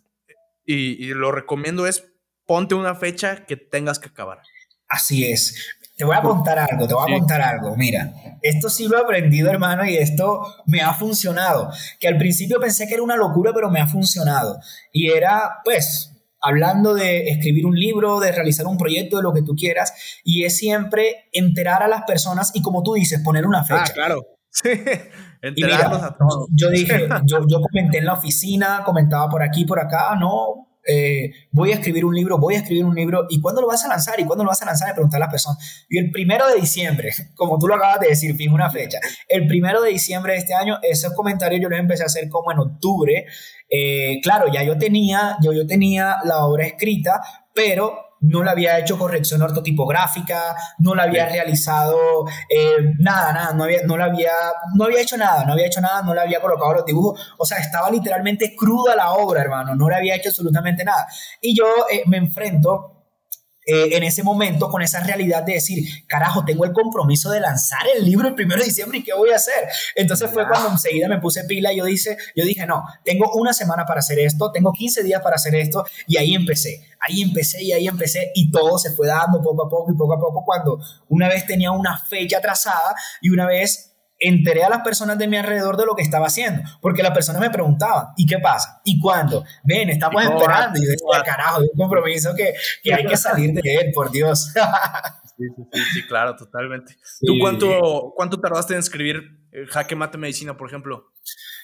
y, lo recomiendo es ponte una fecha que tengas que acabar. Así es. Te voy a contar algo, te voy a contar algo. Mira, esto sí lo he aprendido, hermano, y esto me ha funcionado. Que al principio pensé que era una locura, pero me ha funcionado. Y era, pues, hablando de escribir un libro, de realizar un proyecto, de lo que tú quieras, y es siempre enterar a las personas y, como tú dices, poner una fecha. Ah, claro. Sí, y mira, Yo dije, yo, yo comenté en la oficina, comentaba por aquí, por acá, no, eh, voy a escribir un libro, voy a escribir un libro, ¿y cuándo lo vas a lanzar? ¿Y cuándo lo vas a lanzar? Me preguntar a las personas. Y el primero de diciembre, como tú lo acabas de decir, fin una fecha, el primero de diciembre de este año, esos comentarios yo los empecé a hacer como en octubre. Eh, claro, ya yo tenía, yo, yo tenía la obra escrita, pero no le había hecho corrección ortotipográfica, no le había realizado eh, nada, nada, no había, no, le había, no había hecho nada, no había hecho nada, no le había colocado los dibujos, o sea, estaba literalmente cruda la obra, hermano, no le había hecho absolutamente nada. Y yo eh, me enfrento eh, en ese momento con esa realidad de decir, carajo, tengo el compromiso de lanzar el libro el primero de diciembre y qué voy a hacer. Entonces fue cuando enseguida me puse pila y yo, dice, yo dije, no, tengo una semana para hacer esto, tengo 15 días para hacer esto y ahí empecé. Ahí empecé y ahí empecé y todo se fue dando poco a poco y poco a poco cuando una vez tenía una fecha trazada y una vez enteré a las personas de mi alrededor de lo que estaba haciendo, porque las personas me preguntaban, ¿y qué pasa? ¿Y cuándo? Ven, estamos esperando. Y yo decía, carajo, hay un compromiso que, que hay que salir de él, por Dios. Sí, sí, sí, claro, totalmente. ¿Tú cuánto, cuánto tardaste en escribir eh, Jaque Mate Medicina, por ejemplo?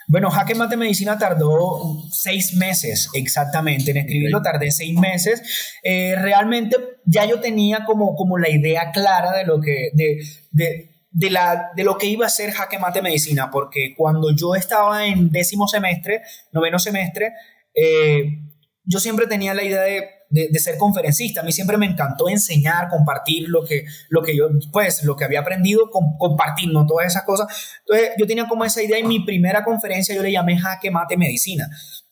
Bueno, Jaque Mate Medicina tardó seis meses exactamente en escribirlo, tardé seis meses. Eh, realmente ya yo tenía como, como la idea clara de lo que, de, de, de, la, de lo que iba a ser Jaque Mate Medicina, porque cuando yo estaba en décimo semestre, noveno semestre, eh, yo siempre tenía la idea de de, ser conferencista. A mí siempre me encantó enseñar, compartir lo que, lo que yo, pues, lo que había aprendido, compartir, ¿no? Todas esas cosas. Entonces, yo tenía como esa idea y mi primera conferencia yo le llamé Jaque Mate Medicina.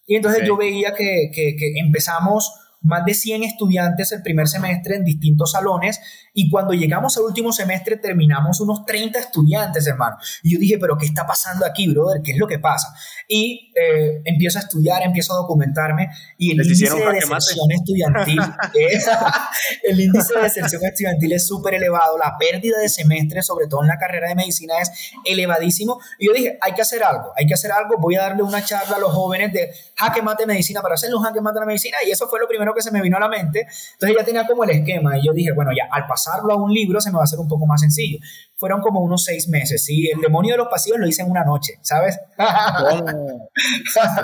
Y entonces yo veía que, que, que empezamos más de 100 estudiantes el primer semestre en distintos salones y cuando llegamos al último semestre terminamos unos 30 estudiantes, hermano. Y yo dije, pero ¿qué está pasando aquí, brother? ¿Qué es lo que pasa? Y eh, empiezo a estudiar, empiezo a documentarme y el índice de deserción estudiantil, es, el índice de deserción estudiantil es súper elevado, la pérdida de semestre, sobre todo en la carrera de medicina, es elevadísimo. Y yo dije, hay que hacer algo, hay que hacer algo, voy a darle una charla a los jóvenes de jaque mate medicina para hacerle un jaque mate a la medicina y eso fue lo primero que se me vino a la mente. Entonces ya tenía como el esquema y yo dije, bueno, ya al pasar pasarlo a un libro se me va a hacer un poco más sencillo. Fueron como unos seis meses, ¿sí? El demonio de los pasillos lo hice en una noche, ¿sabes?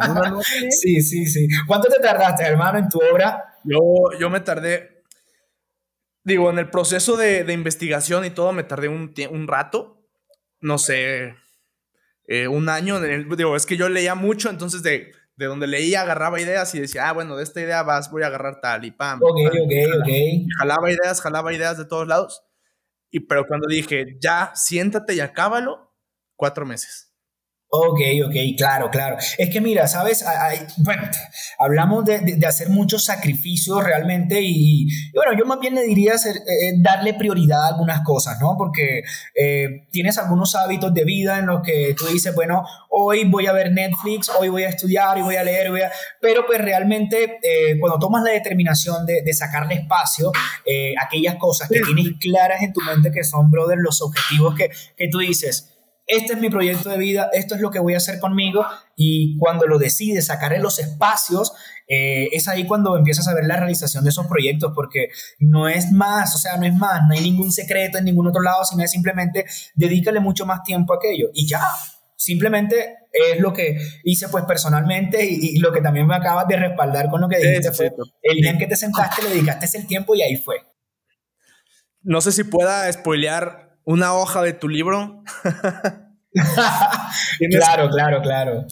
una noche? Sí, sí, sí. ¿Cuánto te tardaste, hermano, en tu obra? Yo, yo me tardé, digo, en el proceso de, de investigación y todo, me tardé un, un rato, no sé, eh, un año. digo, es que yo leía mucho, entonces de de donde leía, agarraba ideas y decía, ah, bueno, de esta idea vas, voy a agarrar tal y pam. Ok, ok, ok. Jalaba ideas, jalaba ideas de todos lados. Y pero cuando dije, ya, siéntate y acábalo, cuatro meses. Ok, ok, claro, claro. Es que mira, sabes, bueno, hablamos de, hacer muchos sacrificios realmente y, bueno, yo más bien le diría hacer, eh, eh, darle prioridad a algunas cosas, ¿no? Porque eh, tienes algunos hábitos de vida en los que tú dices, bueno, hoy voy a ver Netflix, hoy voy a estudiar y voy a leer, voy a... pero pues realmente cuando tomas la determinación de, de sacarle espacio a aquellas cosas que tienes claras en tu mente que son, brother, los objetivos que, que tú dices, este es mi proyecto de vida, esto es lo que voy a hacer conmigo. Y cuando lo decides, sacar en los espacios, eh, es ahí cuando empiezas a ver la realización de esos proyectos, porque no es más, o sea, no es más, no hay ningún secreto en ningún otro lado, sino es simplemente dedícale mucho más tiempo a aquello y ya, simplemente es lo que hice pues personalmente y, lo que también me acabas de respaldar con lo que dijiste fue el día en que te sentaste, le dedicaste el tiempo y ahí fue. No sé si pueda spoilear una hoja de tu libro. claro, claro, claro.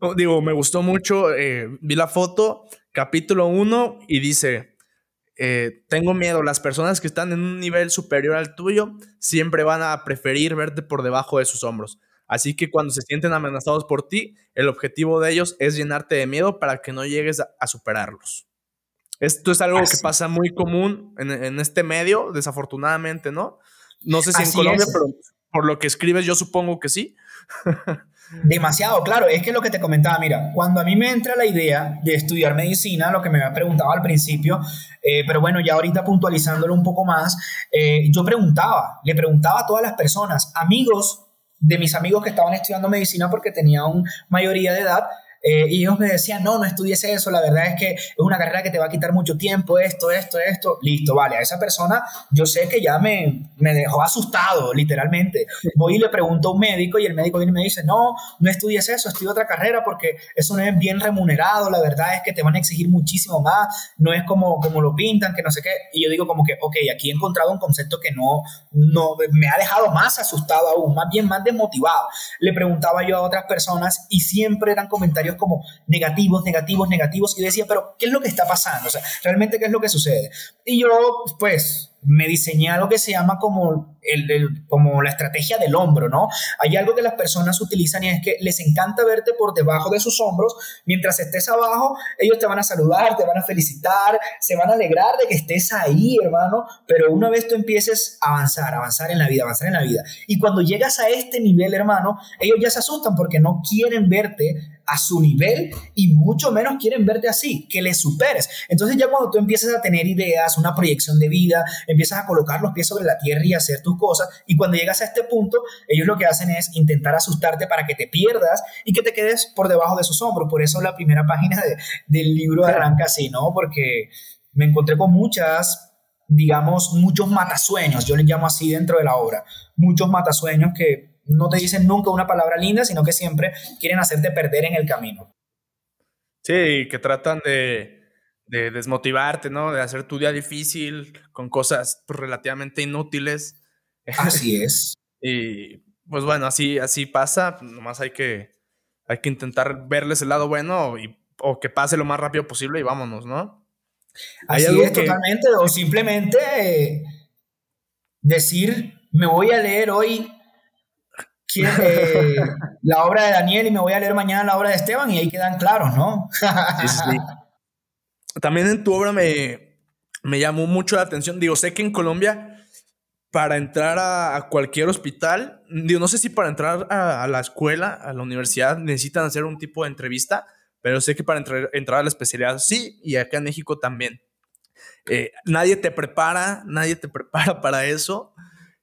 Oh, digo, me gustó mucho, eh, vi la foto, capítulo 1 y dice, eh, tengo miedo, las personas que están en un nivel superior al tuyo siempre van a preferir verte por debajo de sus hombros. Así que cuando se sienten amenazados por ti, el objetivo de ellos es llenarte de miedo para que no llegues a, superarlos. Esto es algo que pasa muy común en, en, este medio, desafortunadamente, ¿no? No sé si en Colombia, pero por lo que escribes yo supongo que sí. Demasiado, claro. Es que lo que te comentaba, mira, cuando a mí me entra la idea de estudiar medicina, lo que me había preguntado al principio, eh, pero bueno, ya ahorita puntualizándolo un poco más, eh, yo preguntaba, le preguntaba a todas las personas, amigos de mis amigos que estaban estudiando medicina porque tenían mayoría de edad, eh, y ellos me decían, no, no estudies eso, la verdad es que es una carrera que te va a quitar mucho tiempo, esto, esto, esto. Listo, vale, a esa persona yo sé que ya me, me dejó asustado, literalmente. Voy y le pregunto a un médico y el médico viene y me dice, no, no estudies eso, estudia otra carrera porque eso no es bien remunerado, la verdad es que te van a exigir muchísimo más, no es como, como lo pintan, que no sé qué. Y yo digo como que, ok, aquí he encontrado un concepto que no, no me ha dejado más asustado aún, más bien más desmotivado. Le preguntaba yo a otras personas y siempre eran comentarios como negativos, negativos, negativos, y decía, pero ¿qué es lo que está pasando? O sea, realmente, ¿qué es lo que sucede? Y yo, pues, me diseñé algo que se llama como, el, como la estrategia del hombro, ¿no? Hay algo que las personas utilizan y es que les encanta verte por debajo de sus hombros, mientras estés abajo, ellos te van a saludar, te van a felicitar, se van a alegrar de que estés ahí, hermano, pero una vez tú empieces a avanzar, avanzar en la vida, avanzar en la vida, y cuando llegas a este nivel, hermano, ellos ya se asustan porque no quieren verte a su nivel y mucho menos quieren verte así, que les superes. Entonces ya cuando tú empiezas a tener ideas, una proyección de vida, empiezas a colocar los pies sobre la tierra y hacer tus cosas, y cuando llegas a este punto, ellos lo que hacen es intentar asustarte para que te pierdas y que te quedes por debajo de sus hombros. Por eso la primera página del libro arranca así, ¿no? Porque me encontré con muchas digamos, muchos matasueños, yo les llamo así dentro de la obra, muchos matasueños que no te dicen nunca una palabra linda, sino que siempre quieren hacerte perder en el camino. Sí, que tratan de, desmotivarte, ¿no? De hacer tu día difícil con cosas pues, relativamente inútiles. Así es. y pues bueno, así, así pasa, nomás hay que, hay que intentar verles el lado bueno y, o que pase lo más rápido posible y vámonos, ¿no? Así es, totalmente, o simplemente eh, decir, me voy a leer hoy eh, la obra de Daniel y me voy a leer mañana la obra de Esteban y ahí quedan claros, ¿no? También en tu obra me, me llamó mucho la atención, digo, sé que en Colombia para entrar a, cualquier hospital, digo, no sé si para entrar a, la escuela, a la universidad, necesitan hacer un tipo de entrevista, pero sé que para entrar, entrar a la especialidad sí, y acá en México también. Eh, nadie te prepara, nadie te prepara para eso.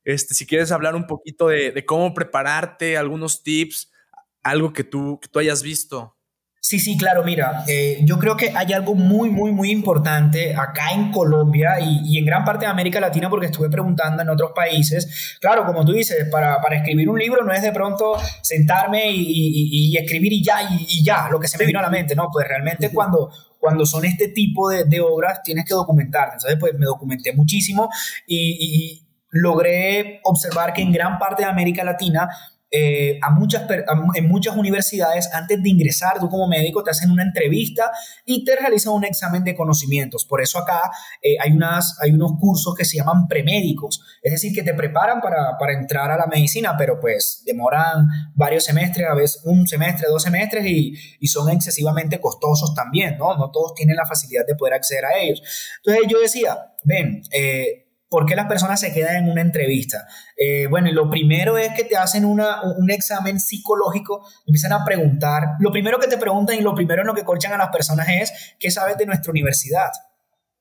Este, si quieres hablar un poquito de, cómo prepararte, algunos tips, algo que tú, que tú hayas visto. Sí, sí, claro, mira, eh, yo creo que hay algo muy, muy, muy importante acá en Colombia y, en gran parte de América Latina porque estuve preguntando en otros países. Claro, como tú dices, para, para escribir un libro no es de pronto sentarme y, escribir y ya, y, ya, lo que se me vino a la mente, ¿no? Pues realmente cuando, cuando son este tipo de, de obras tienes que documentarte. Entonces, pues me documenté muchísimo y logré observar que en gran parte de América Latina eh, en muchas universidades, antes de ingresar tú como médico, te hacen una entrevista y te realizan un examen de conocimientos. Por eso acá eh, hay, unas, hay unos cursos que se llaman premédicos, es decir, que te preparan para, para, entrar a la medicina, pero pues demoran varios semestres, a veces un semestre, dos semestres y, y son excesivamente costosos también, ¿no? No todos tienen la facilidad de poder acceder a ellos. Entonces yo decía, ven, eh, ¿Por qué las personas se quedan en una entrevista? Eh, bueno, lo primero es que te hacen una, un examen psicológico, empiezan a preguntar. Lo primero que te preguntan y lo primero en lo que colchan a las personas es, ¿qué sabes de nuestra universidad?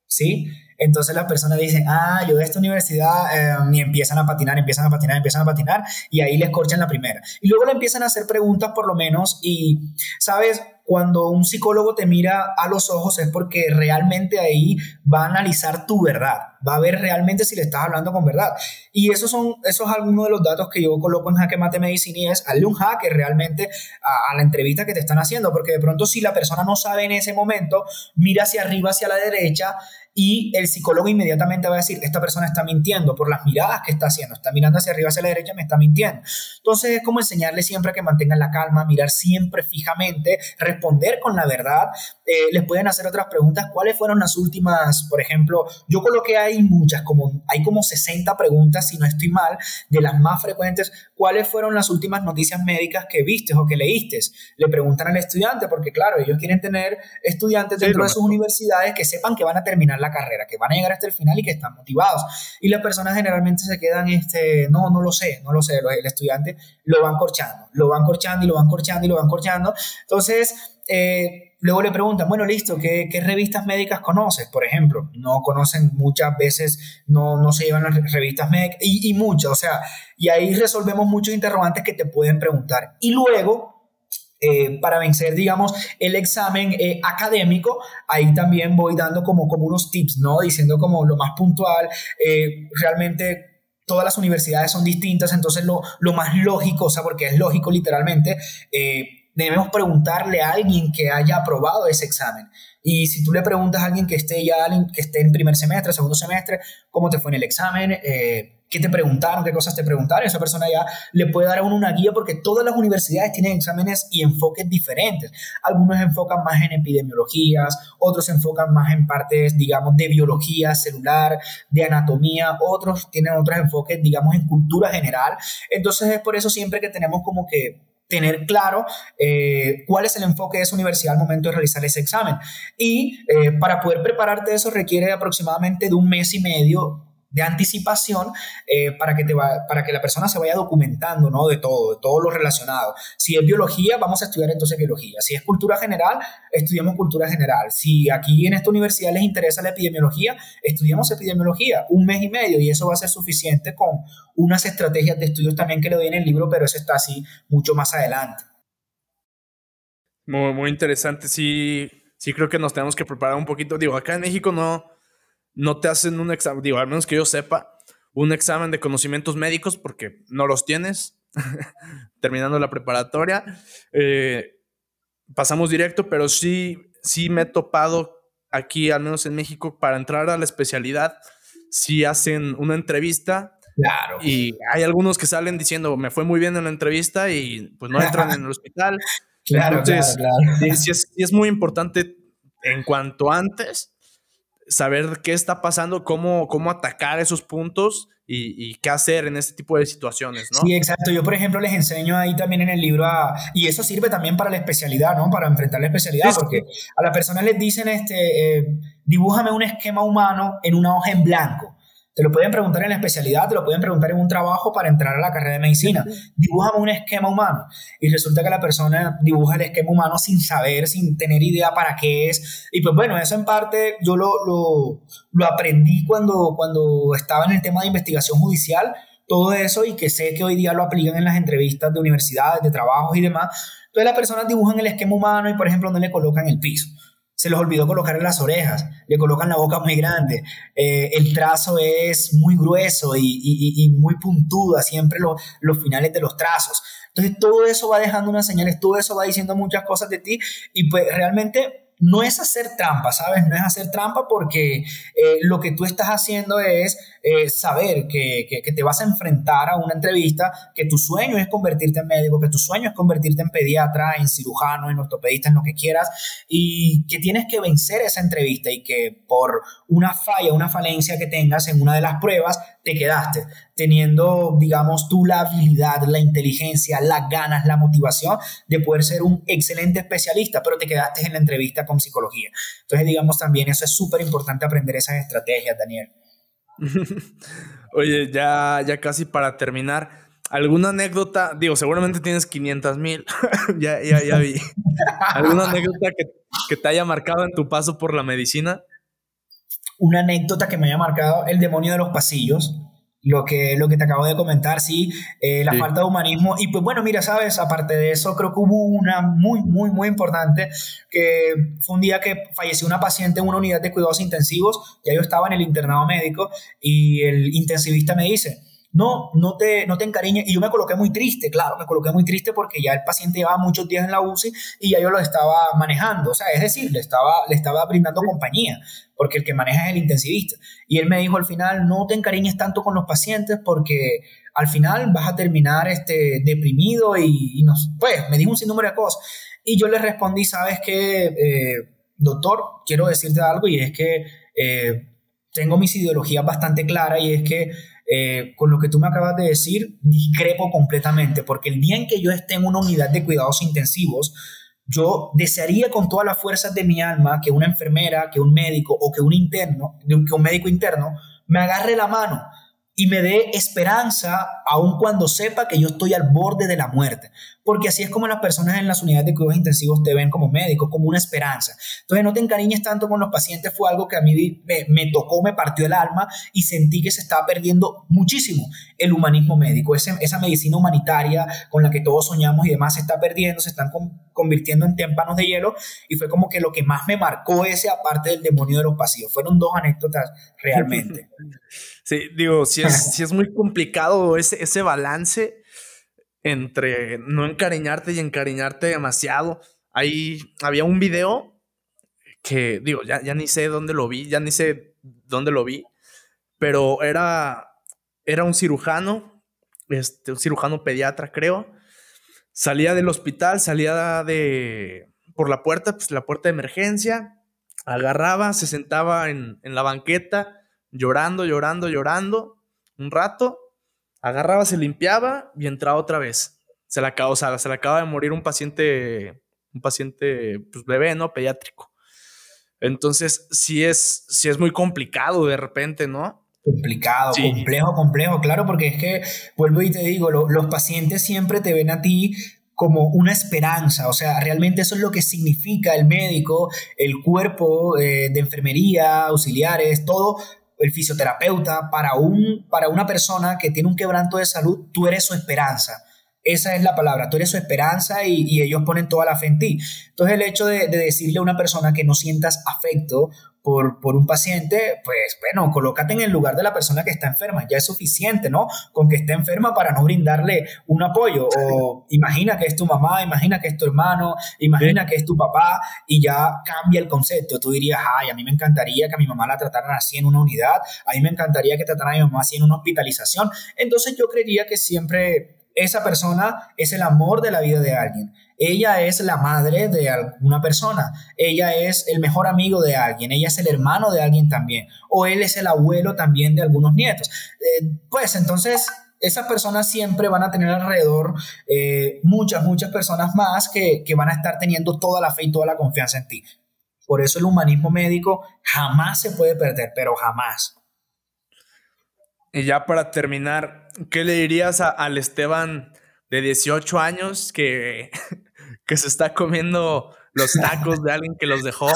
¿Sí? Entonces las personas dicen, ah, yo de esta universidad, eh, y empiezan a patinar, empiezan a patinar, empiezan a patinar, y ahí les corchan la primera. Y luego le empiezan a hacer preguntas por lo menos, y, ¿sabes? cuando un psicólogo te mira a los ojos es porque realmente ahí va a analizar tu verdad, va a ver realmente si le estás hablando con verdad. Y esos son esos algunos de los datos que yo coloco en Jaque Mate Medicina y es hazle un hacker realmente a, a, la entrevista que te están haciendo, porque de pronto si la persona no sabe en ese momento, mira hacia arriba, hacia la derecha y el psicólogo inmediatamente va a decir, esta persona está mintiendo por las miradas que está haciendo, está mirando hacia arriba, hacia la derecha, me está mintiendo. Entonces es como enseñarle siempre que mantengan la calma, mirar siempre fijamente, responder con la verdad. Eh, les pueden hacer otras preguntas, ¿cuáles fueron las últimas, por ejemplo, yo coloqué ahí muchas, como, hay como 60 preguntas, si no estoy mal, de las más frecuentes, ¿cuáles fueron las últimas noticias médicas que viste o que leíste? Le preguntan al estudiante, porque claro, ellos quieren tener estudiantes dentro de sus universidades que sepan que van a terminar la carrera, que van a llegar hasta el final y que están motivados. Y las personas generalmente se quedan, este, no, no lo sé, no lo sé, el estudiante lo van corchando, lo van corchando y lo van corchando y lo van corchando. Entonces, eh, luego le preguntan, bueno, listo, ¿qué, ¿qué, revistas médicas conoces? Por ejemplo, no conocen muchas veces, no, no se llevan las revistas médicas y, y muchas, o sea, y ahí resolvemos muchos interrogantes que te pueden preguntar. Y luego eh, para vencer, digamos, el examen eh, académico, ahí también voy dando como, como unos tips, ¿no? Diciendo como lo más puntual, eh, realmente todas las universidades son distintas, entonces lo, lo, más lógico, o sea, porque es lógico literalmente, debemos preguntarle a alguien que haya aprobado ese examen. Y si tú le preguntas a alguien que esté ya, que esté en primer semestre, segundo semestre, cómo te fue en el examen, eh, qué te preguntaron, qué cosas te preguntaron, esa persona ya le puede dar a uno una guía porque todas las universidades tienen exámenes y enfoques diferentes. Algunos enfocan más en epidemiologías, otros enfocan más en partes, digamos, de biología celular, de anatomía, otros tienen otros enfoques, digamos, en cultura general. Entonces es por eso siempre que tenemos como que tener claro eh, cuál es el enfoque de esa universidad al momento de realizar ese examen. Y eh, para poder prepararte eso requiere aproximadamente de un mes y medio de anticipación eh, para, que te va, para que la persona se vaya documentando ¿no? de todo, de todo lo relacionado. Si es biología, vamos a estudiar entonces biología. Si es cultura general, estudiamos cultura general. Si aquí en esta universidad les interesa la epidemiología, estudiamos epidemiología un mes y medio y eso va a ser suficiente con unas estrategias de estudios también que le doy en el libro, pero eso está así mucho más adelante. Muy, muy interesante. Sí, sí creo que nos tenemos que preparar un poquito. Digo, acá en México no no te hacen un examen, digo, al menos que yo sepa, un examen de conocimientos médicos porque no los tienes terminando la preparatoria. Eh, pasamos directo, pero sí, sí me he topado aquí, al menos en México, para entrar a la especialidad, sí hacen una entrevista. Claro. Y hay algunos que salen diciendo, me fue muy bien en la entrevista y pues no entran en el hospital. Claro, claro, claro. Sí, es, sí es muy importante en cuanto antes saber qué está pasando, cómo, cómo atacar esos puntos y, qué hacer en este tipo de situaciones, ¿no? Sí, exacto. Yo, por ejemplo, les enseño ahí también en el libro a, y eso sirve también para la especialidad, ¿no? Para enfrentar la especialidad, porque a las personas les dicen, este, eh, dibújame un esquema humano en una hoja en blanco. Te lo pueden preguntar en la especialidad, te lo pueden preguntar en un trabajo para entrar a la carrera de medicina. Dibújame un esquema humano. Y resulta que la persona dibuja el esquema humano sin saber, sin tener idea para qué es. Y pues bueno, eso en parte yo lo, lo, lo aprendí cuando, cuando estaba en el tema de investigación judicial todo eso y que sé que hoy día lo aplican en las entrevistas de universidades, de trabajos y demás. Entonces las personas dibujan el esquema humano y, por ejemplo, no le colocan el piso se les olvidó colocar en las orejas, le colocan la boca muy grande, eh, el trazo es muy grueso y, muy puntudo, siempre los finales de los trazos. Entonces todo eso va dejando unas señales, todo eso va diciendo muchas cosas de ti y pues realmente no es hacer trampa, ¿sabes? No es hacer trampa porque eh, lo que tú estás haciendo es eh, saber que, que, te vas a enfrentar a una entrevista, que tu sueño es convertirte en médico, que tu sueño es convertirte en pediatra, en cirujano, en ortopedista, en lo que quieras, y que tienes que vencer esa entrevista y que por una falla, una falencia que tengas en una de las pruebas, te quedaste, teniendo, digamos, tú la habilidad, la inteligencia, las ganas, la motivación de poder ser un excelente especialista, pero te quedaste en la entrevista con psicología. Entonces, digamos, también eso es súper importante aprender esas estrategias, Daniel. Oye, ya, ya casi para terminar, ¿alguna anécdota? Digo, seguramente tienes 500 mil, ya, ya, ya vi. ¿Alguna anécdota que, que te haya marcado en tu paso por la medicina? Una anécdota que me haya marcado el demonio de los pasillos lo que, lo que te acabo de comentar, sí, eh, la falta de humanismo. Y pues bueno, mira, sabes, aparte de eso, creo que hubo una muy, muy, muy importante, que fue un día que falleció una paciente en una unidad de cuidados intensivos, ya yo estaba en el internado médico y el intensivista me dice, no, no te, no te encariñes. Y yo me coloqué muy triste, claro, me coloqué muy triste porque ya el paciente llevaba muchos días en la UCI y ya yo lo estaba manejando. O sea, es decir, le estaba, le estaba brindando compañía, porque el que maneja es el intensivista. Y él me dijo al final, no te encariñes tanto con los pacientes porque al final vas a terminar este, deprimido y, pues me dijo un sinnúmero de cosas. Y yo le respondí, sabes qué, eh, doctor, quiero decirte algo y es que eh, tengo mis ideologías bastante claras y es que eh, con lo que tú me acabas de decir, discrepo completamente, porque el día en que yo esté en una unidad de cuidados intensivos, yo desearía con todas las fuerzas de mi alma que una enfermera, que un médico o que un interno, que un médico interno me agarre la mano y me dé esperanza aun cuando sepa que yo estoy al borde de la muerte. Porque así es como las personas en las unidades de cuidados intensivos te ven como médico, como una esperanza. Entonces no te encariñes tanto con los pacientes, fue algo que a mí me, tocó, me partió el alma y sentí que se estaba perdiendo muchísimo el humanismo médico. esa medicina humanitaria con la que todos soñamos y demás se está perdiendo, se están convirtiendo en témpanos de hielo y fue como que lo que más me marcó ese aparte del demonio de los pasillos. Fueron dos anécdotas realmente. Sí, digo, si es, es muy complicado ese, ese balance entre no encariñarte y encariñarte demasiado. Ahí había un video que, digo, ya, ya ni sé dónde lo vi, ya ni sé dónde lo vi, pero era, era un cirujano, este, un cirujano pediatra, creo. Salía del hospital, salía de por la puerta, pues la puerta de emergencia, agarraba, se sentaba en, en la banqueta llorando, llorando, llorando, un rato, agarraba, se limpiaba y entraba otra vez. Se le acaba, o sea, se le acaba de morir un paciente, un paciente, pues bebé, ¿no? Pediátrico. Entonces, sí es, sí es muy complicado de repente, ¿no? Complicado, complejo, complejo, claro, porque es que, vuelvo y te digo, los pacientes siempre te ven a ti como una esperanza, o sea, realmente eso es lo que significa el médico, el cuerpo eh, de enfermería, auxiliares, todo el fisioterapeuta, para, un, para una persona que tiene un quebranto de salud, tú eres su esperanza. Esa es la palabra, tú eres su esperanza y, ellos ponen toda la fe en ti. Entonces el hecho de, decirle a una persona que no sientas afecto por, por, un paciente, pues bueno, colócate en el lugar de la persona que está enferma, ya es suficiente, ¿no? Con que esté enferma para no brindarle un apoyo. O imagina que es tu mamá, imagina que es tu hermano, imagina que es tu papá y ya cambia el concepto. Tú dirías, ay, a mí me encantaría que a mi mamá la trataran así en una unidad, a mí me encantaría que trataran a mi mamá así en una hospitalización. Entonces yo creería que siempre esa persona es el amor de la vida de alguien. Ella es la madre de alguna persona. Ella es el mejor amigo de alguien. Ella es el hermano de alguien también. O él es el abuelo también de algunos nietos. Eh, pues entonces esas personas siempre van a tener alrededor eh, muchas, muchas personas más que, que van a estar teniendo toda la fe y toda la confianza en ti. Por eso el humanismo médico jamás se puede perder, pero jamás. Y ya para terminar, ¿qué le dirías al Esteban de 18 años que, que se está comiendo los tacos de alguien que los dejó,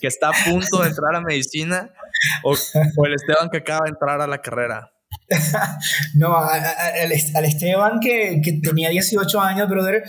que está a punto de entrar a medicina, o, el Esteban que acaba de entrar a la carrera? No, al, Esteban que, tenía 18 años, brother,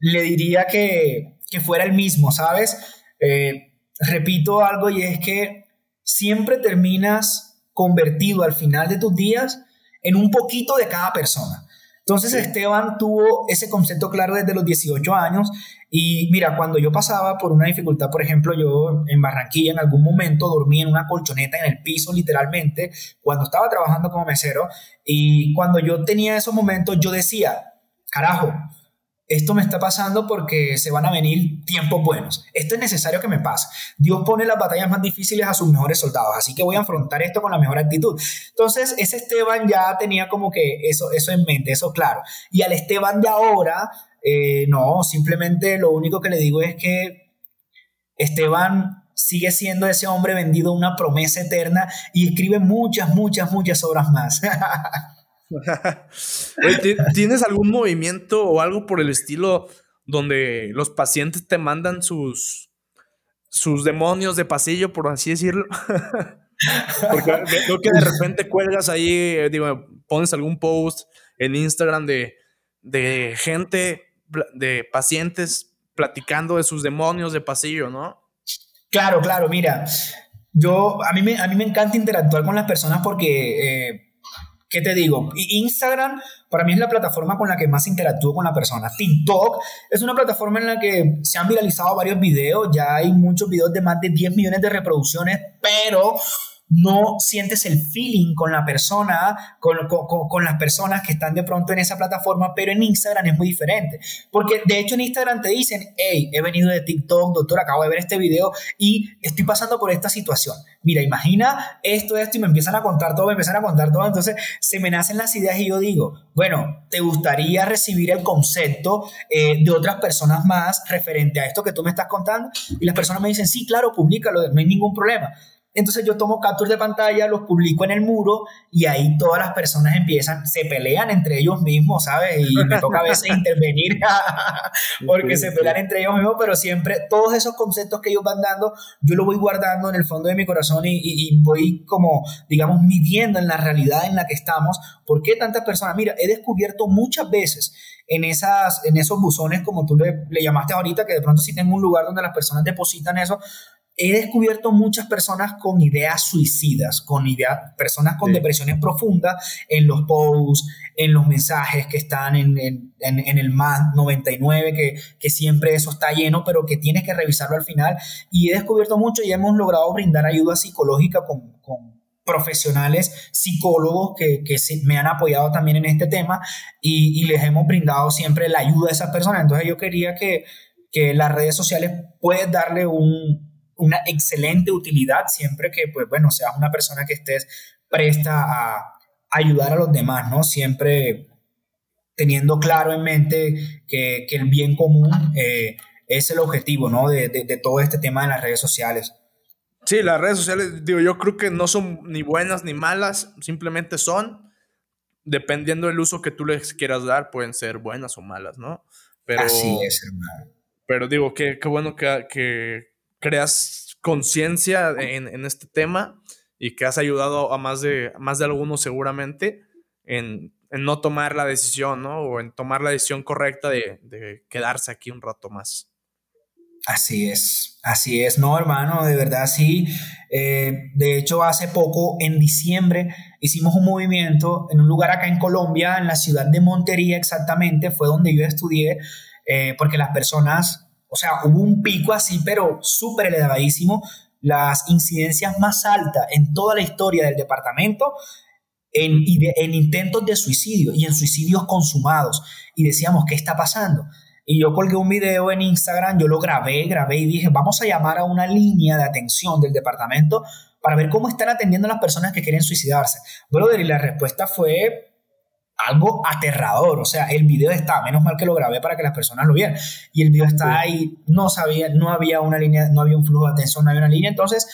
le diría que, fuera el mismo, ¿sabes? Eh, repito algo y es que siempre terminas convertido al final de tus días en un poquito de cada persona. Entonces Esteban tuvo ese concepto claro desde los 18 años y mira, cuando yo pasaba por una dificultad, por ejemplo, yo en Barranquilla en algún momento dormí en una colchoneta en el piso literalmente cuando estaba trabajando como mesero y cuando yo tenía esos momentos yo decía, carajo, esto me está pasando porque se van a venir tiempos buenos. Esto es necesario que me pase. Dios pone las batallas más difíciles a sus mejores soldados, así que voy a afrontar esto con la mejor actitud. Entonces, ese Esteban ya tenía como que eso, eso en mente, eso claro. Y al Esteban de ahora, eh, no, simplemente lo único que le digo es que Esteban sigue siendo ese hombre vendido una promesa eterna y escribe muchas, muchas, muchas obras más. ¿Tienes algún movimiento o algo por el estilo donde los pacientes te mandan sus, sus demonios de pasillo, por así decirlo? Porque creo que de repente cuelgas ahí, eh, digo, pones algún post en Instagram de, de gente, de pacientes platicando de sus demonios de pasillo, ¿no? Claro, claro, mira, yo, a mí me, a mí me encanta interactuar con las personas porque... Eh, ¿Qué te digo? Instagram para mí es la plataforma con la que más interactúo con la persona. TikTok es una plataforma en la que se han viralizado varios videos, ya hay muchos videos de más de 10 millones de reproducciones, pero no sientes el feeling con la persona, con, con, las personas que están de pronto en esa plataforma, pero en Instagram es muy diferente. Porque de hecho en Instagram te dicen, hey, he venido de TikTok, doctor, acabo de ver este video y estoy pasando por esta situación. Mira, imagina esto, esto, y me empiezan a contar todo, me empiezan a contar todo, entonces se me nacen las ideas y yo digo, bueno, ¿te gustaría recibir el concepto eh, de otras personas más referente a esto que tú me estás contando? Y las personas me dicen, sí, claro, públicalo, no hay ningún problema. Entonces yo tomo capturas de pantalla, los publico en el muro y ahí todas las personas empiezan, se pelean entre ellos mismos, ¿sabes? Y me toca a veces intervenir porque se pelean entre ellos mismos, pero siempre todos esos conceptos que ellos van dando, yo los voy guardando en el fondo de mi corazón y, y, voy como, digamos, midiendo en la realidad en la que estamos. ¿Por qué tantas personas? Mira, he descubierto muchas veces en, esas, en esos buzones, como tú le, le llamaste ahorita, que de pronto sí tengo un lugar donde las personas depositan eso, he descubierto muchas personas con ideas suicidas, con ideas, personas con depresiones profundas en los posts, en los mensajes que están en, el más 99, que, que, siempre eso está lleno, pero que tienes que revisarlo al final. Y he descubierto mucho y hemos logrado brindar ayuda psicológica con, profesionales psicólogos que, que me han apoyado también en este tema y, y, les hemos brindado siempre la ayuda a esas personas. Entonces yo quería que, que las redes sociales pueden darle un, una excelente utilidad siempre que, pues bueno, seas una persona que estés presta a ayudar a los demás, ¿no? Siempre teniendo claro en mente que, el bien común eh, es el objetivo, ¿no? De, todo este tema de las redes sociales. Sí, las redes sociales, digo, yo creo que no son ni buenas ni malas, simplemente son, dependiendo del uso que tú les quieras dar, pueden ser buenas o malas, ¿no? Pero, Así es, hermano. Pero digo, qué, qué bueno que, que, creas conciencia en, este tema y que has ayudado a más de, más de algunos seguramente en, no tomar la decisión, ¿no? O en tomar la decisión correcta de, quedarse aquí un rato más. Así es, así es, no hermano, de verdad sí. Eh, de hecho, hace poco, en diciembre, hicimos un movimiento en un lugar acá en Colombia, en la ciudad de Montería exactamente, fue donde yo estudié, eh, porque las personas, o sea, hubo un pico así, pero súper elevadísimo, las incidencias más altas en toda la historia del departamento en, en intentos de suicidio y en suicidios consumados. Y decíamos, ¿qué está pasando? Y yo colgué un video en Instagram, yo lo grabé, grabé y dije, vamos a llamar a una línea de atención del departamento para ver cómo están atendiendo a las personas que quieren suicidarse. Brother, y la respuesta fue algo aterrador, o sea, el video está, menos mal que lo grabé para que las personas lo vieran, y el video está ahí, no sabía, no había una línea, no había un flujo de atención, no había una línea, entonces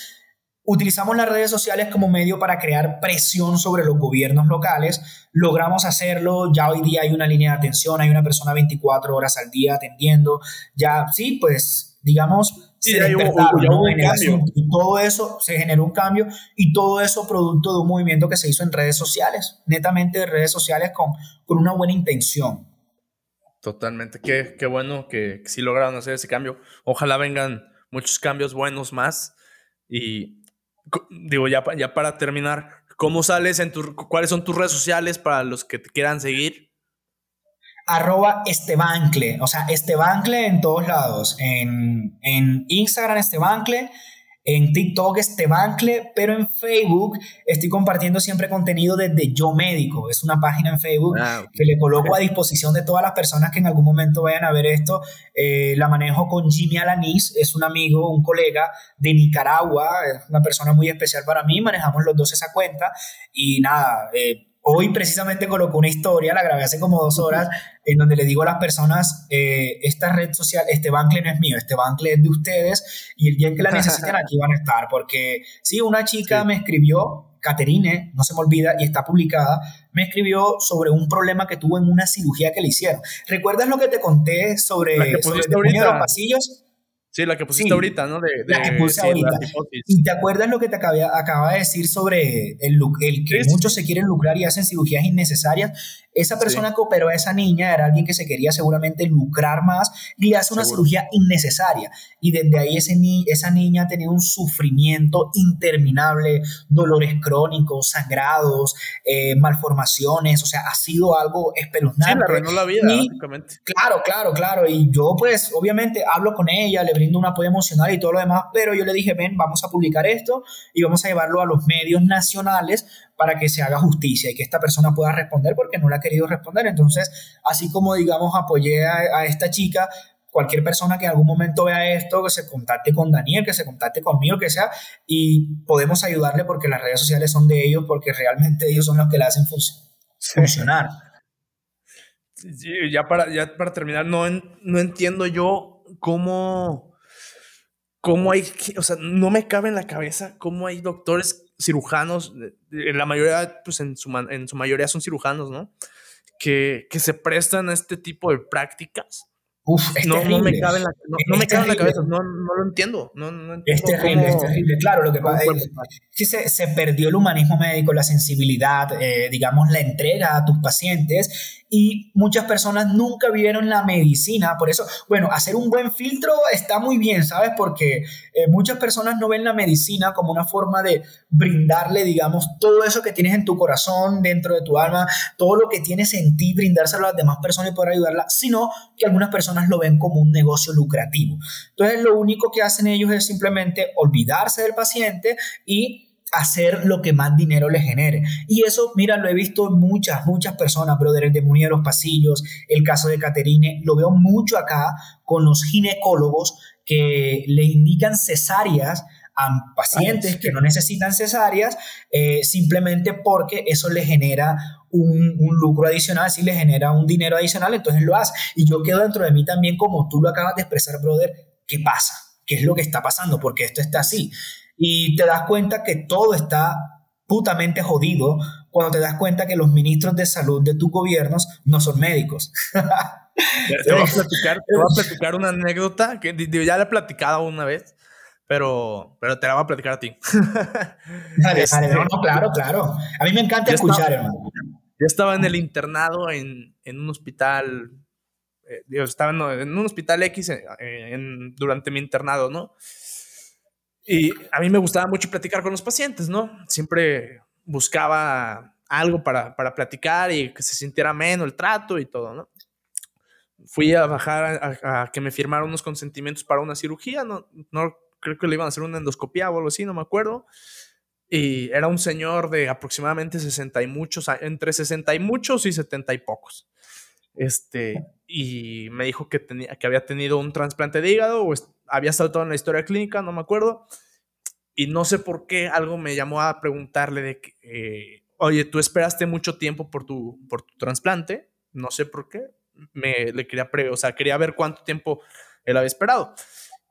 utilizamos las redes sociales como medio para crear presión sobre los gobiernos locales, logramos hacerlo, ya hoy día hay una línea de atención, hay una persona 24 horas al día atendiendo, ya sí, pues digamos, Sí, se y todo eso se generó un cambio y todo eso producto de un movimiento que se hizo en redes sociales, netamente de redes sociales con, con una buena intención. Totalmente, qué, qué bueno que, que sí lograron hacer ese cambio. Ojalá vengan muchos cambios buenos más. Y digo, ya, ya para terminar, ¿cómo sales en tu, cuáles son tus redes sociales para los que te quieran seguir? Arroba Estebancle, o sea, Estebancle en todos lados, en, en Instagram Estebancle, en TikTok Estebancle, pero en Facebook estoy compartiendo siempre contenido desde Yo Médico, es una página en Facebook ah, que le coloco a disposición de todas las personas que en algún momento vayan a ver esto, eh, la manejo con Jimmy Alanis, es un amigo, un colega de Nicaragua, es una persona muy especial para mí, manejamos los dos esa cuenta y nada, eh, Hoy precisamente coloco una historia, la grabé hace como dos horas, en donde le digo a las personas, eh, esta red social, este bancle no es mío, este bancle es de ustedes y el día que la necesiten aquí van a estar. Porque sí, una chica me escribió, Caterine, no se me olvida, y está publicada, me escribió sobre un problema que tuvo en una cirugía que le hicieron. ¿Recuerdas lo que te conté sobre, sobre el los pasillos? Sí, la que pusiste ahorita, ¿no? De, la que puse ahorita. ¿Y te acuerdas lo que te acaba, de decir sobre el, el que muchos se quieren lucrar y hacen cirugías innecesarias? Esa persona que operó a esa niña era alguien que se quería seguramente lucrar más y le hace una cirugía innecesaria. Y desde ahí ese ni esa niña ha tenido un sufrimiento interminable, dolores crónicos, sangrados, eh, malformaciones, o sea, ha sido algo espeluznante. Sí, arruinó la vida, básicamente. Claro, claro, claro. Y yo pues obviamente hablo con ella, le brindo un apoyo emocional y todo lo demás, pero yo le dije, ven, vamos a publicar esto y vamos a llevarlo a los medios nacionales para que se haga justicia y que esta persona pueda responder porque no le ha querido responder. Entonces, así como, digamos, apoyé a, esta chica, cualquier persona que en algún momento vea esto, que se contacte con Daniel, que se contacte conmigo, que sea, y podemos ayudarle porque las redes sociales son de ellos, porque realmente ellos son los que la hacen funcionar. ya, para, ya para terminar, no, no entiendo yo cómo, cómo hay, o sea, no me cabe en la cabeza cómo hay doctores cirujanos, la mayoría, pues en su, en su mayoría son cirujanos, ¿no? Que, que se prestan a este tipo de prácticas. Uf, es no, terrible. no, me cabe en la, no, no me cabe en la cabeza, no, no lo entiendo. No, no entiendo es terrible, es terrible. Claro, lo que pasa es que se, se, perdió el humanismo médico, la sensibilidad, eh, digamos, la entrega a tus pacientes y muchas personas nunca vieron la medicina. Por eso, bueno, hacer un buen filtro está muy bien, ¿sabes? Porque eh, muchas personas no ven la medicina como una forma de brindarle, digamos, todo eso que tienes en tu corazón, dentro de tu alma, todo lo que tienes en ti, brindárselo a las demás personas y poder ayudarlas, sino que algunas personas lo ven como un negocio lucrativo. Entonces, lo único que hacen ellos es simplemente olvidarse del paciente y hacer lo que más dinero le genere. Y eso, mira, lo he visto en muchas, muchas personas, brother, el demonio de los pasillos, el caso de Caterine, lo veo mucho acá con los ginecólogos que le indican cesáreas a pacientes que no necesitan cesáreas eh, simplemente porque eso le genera un, un, lucro adicional, si le genera un dinero adicional, entonces lo hace. Y yo quedo dentro de mí también como tú lo acabas de expresar, brother, ¿qué pasa? ¿Qué es lo que está pasando? Porque esto está así y te das cuenta que todo está putamente jodido cuando te das cuenta que los ministros de salud de tus gobiernos no son médicos. te, voy a platicar, te voy a platicar una anécdota que ya la he platicado una vez, pero, pero te la voy a platicar a ti. Dale, este, no, no, claro, claro. A mí me encanta escuchar, hermano. Yo estaba en el internado en, en un hospital eh, estaba en, un hospital X durante mi internado, ¿no? Y a mí me gustaba mucho platicar con los pacientes, ¿no? Siempre buscaba algo para, para platicar y que se sintiera menos el trato y todo, ¿no? Fui a bajar a, que me firmaran unos consentimientos para una cirugía, no, no creo que le iban a hacer una endoscopia o algo así, no me acuerdo. Y era un señor de aproximadamente 60 y muchos, entre 60 y muchos y 70 y pocos. Este, y me dijo que, tenía, que había tenido un trasplante de hígado o había saltado en la historia clínica, no me acuerdo. Y no sé por qué algo me llamó a preguntarle de que, eh, oye, tú esperaste mucho tiempo por tu, por tu trasplante, no sé por qué. Me le quería pre o sea, quería ver cuánto tiempo él había esperado.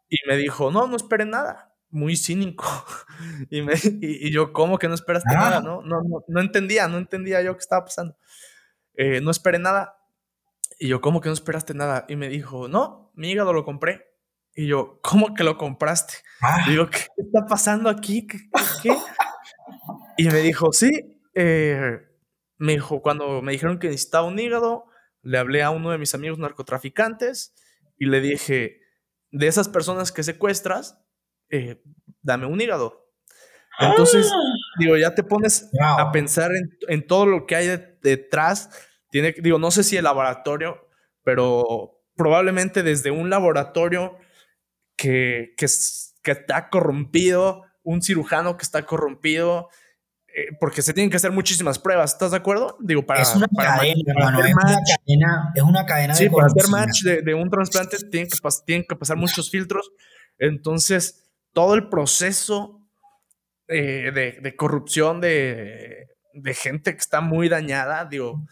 Y me dijo, no, no esperé nada. Muy cínico. y, me, y, yo, ¿cómo que no esperaste ah. nada? No, no, no, no, entendía, no entendía yo qué estaba pasando. Eh, no esperé nada. Y yo, ¿cómo que no esperaste nada? Y me dijo, no, mi hígado lo compré. Y yo, ¿cómo que lo compraste? Ah. digo, ¿qué está pasando aquí? ¿Qué? y me dijo, sí. Eh, me dijo, cuando me dijeron que necesitaba un hígado, le hablé a uno de mis amigos narcotraficantes y le dije, de esas personas que secuestras, eh, dame un hígado. Entonces, ah. digo, ya te pones a pensar en, todo lo que hay detrás tiene, digo, no sé si el laboratorio, pero probablemente desde un laboratorio que, que, que está corrompido, un cirujano que está corrompido, eh, porque se tienen que hacer muchísimas pruebas, ¿estás de acuerdo? Digo, para, es una cadena, hermano, es, una cadena, es una cadena sí, para hacer match de, un trasplante tienen que, tienen que pasar muchos filtros. Entonces, todo el proceso eh, de, de, corrupción de, de gente que está muy dañada, digo,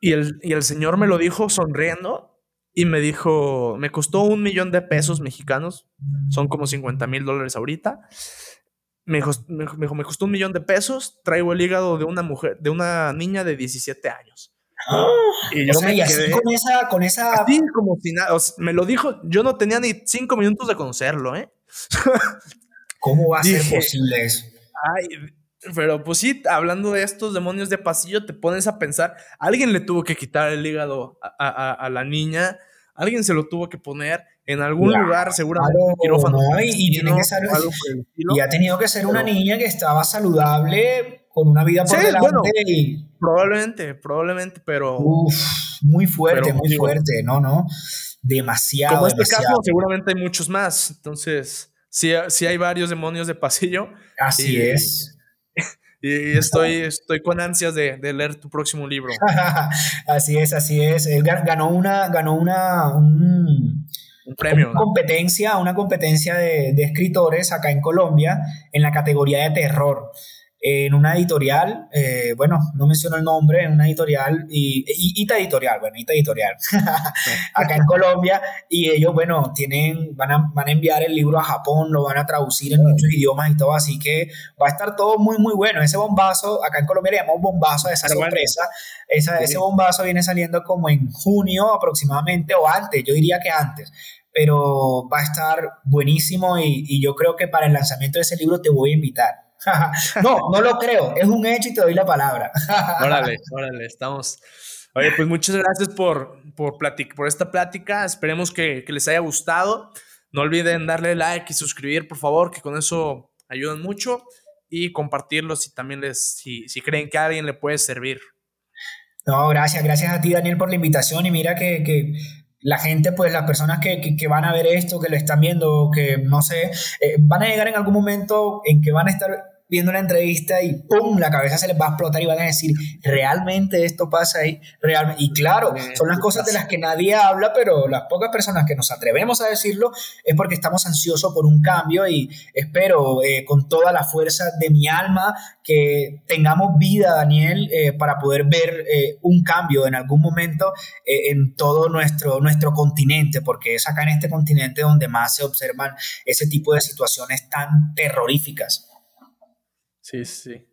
y el, y el señor me lo dijo sonriendo y me dijo, me costó un millón de pesos mexicanos, son como 50 mil dólares ahorita. Me dijo, me, me, costó un millón de pesos, traigo el hígado de una mujer, de una niña de 17 años. y yo me quedé, con esa, con esa... Así como si nada, me lo dijo, yo no tenía ni cinco minutos de conocerlo, ¿eh? ¿Cómo va a ser posible eso? Ay, pero pues sí, hablando de estos demonios de pasillo, te pones a pensar, alguien le tuvo que quitar el hígado a, la niña, alguien se lo tuvo que poner en algún lugar, seguramente quirófano. y, y, ha tenido que ser una niña que estaba saludable, con una vida por delante. probablemente, probablemente, pero... muy fuerte, muy fuerte, no, no, demasiado. Como este caso, seguramente hay muchos más, entonces... Sí, sí hay varios demonios de pasillo. Así es. Y estoy, estoy con ansias de, de leer tu próximo libro. así es, así es. Él ganó una, ganó una, un, premio. competencia, una competencia de, de, escritores acá en Colombia en la categoría de terror en una editorial, eh, bueno, no menciono el nombre, en una editorial, y, Ita Editorial, bueno, Ita Editorial, acá en Colombia, y ellos, bueno, tienen, van a, van a enviar el libro a Japón, lo van a traducir en muchos idiomas y todo, así que va a estar todo muy, muy bueno. Ese bombazo, acá en Colombia le llamamos bombazo a esa sorpresa, ese bombazo viene saliendo como en junio aproximadamente, o antes, yo diría que antes pero va a estar buenísimo y, y yo creo que para el lanzamiento de ese libro te voy a invitar. no, no lo creo. Es un hecho y te doy la palabra. órale, órale, estamos. Oye, pues muchas gracias por, por, por esta plática. Esperemos que, que, les haya gustado. No olviden darle like y suscribir, por favor, que con eso ayudan mucho. Y compartirlo si también les, si, si creen que a alguien le puede servir. No, gracias, gracias a ti, Daniel, por la invitación. Y mira que, que la gente, pues las personas que, que, van a ver esto, que lo están viendo, que no sé, eh, van a llegar en algún momento en que van a estar viendo una entrevista y ¡pum! la cabeza se les va a explotar y van a decir, realmente esto pasa ahí, realmente. Y claro, son las cosas de las que nadie habla, pero las pocas personas que nos atrevemos a decirlo es porque estamos ansiosos por un cambio y espero eh, con toda la fuerza de mi alma que tengamos vida, Daniel, eh, para poder ver eh, un cambio en algún momento en todo nuestro, nuestro continente, porque es acá en este continente donde más se observan ese tipo de situaciones tan terroríficas. Sí, sí.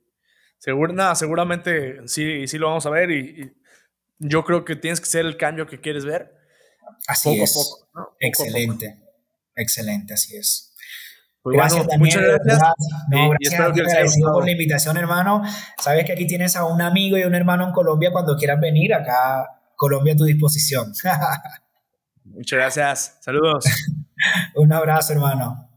Nada, seguramente sí, sí lo vamos a ver y, yo creo que tienes que ser el cambio que quieres ver. Así es. poco, excelente, excelente, así es. Pues gracias, muchas gracias. No, gracias espero que les por la invitación, hermano. Sabes que aquí tienes a un amigo y un hermano en Colombia cuando quieras venir. Acá, Colombia a tu disposición. Muchas gracias. Saludos. Un abrazo, hermano.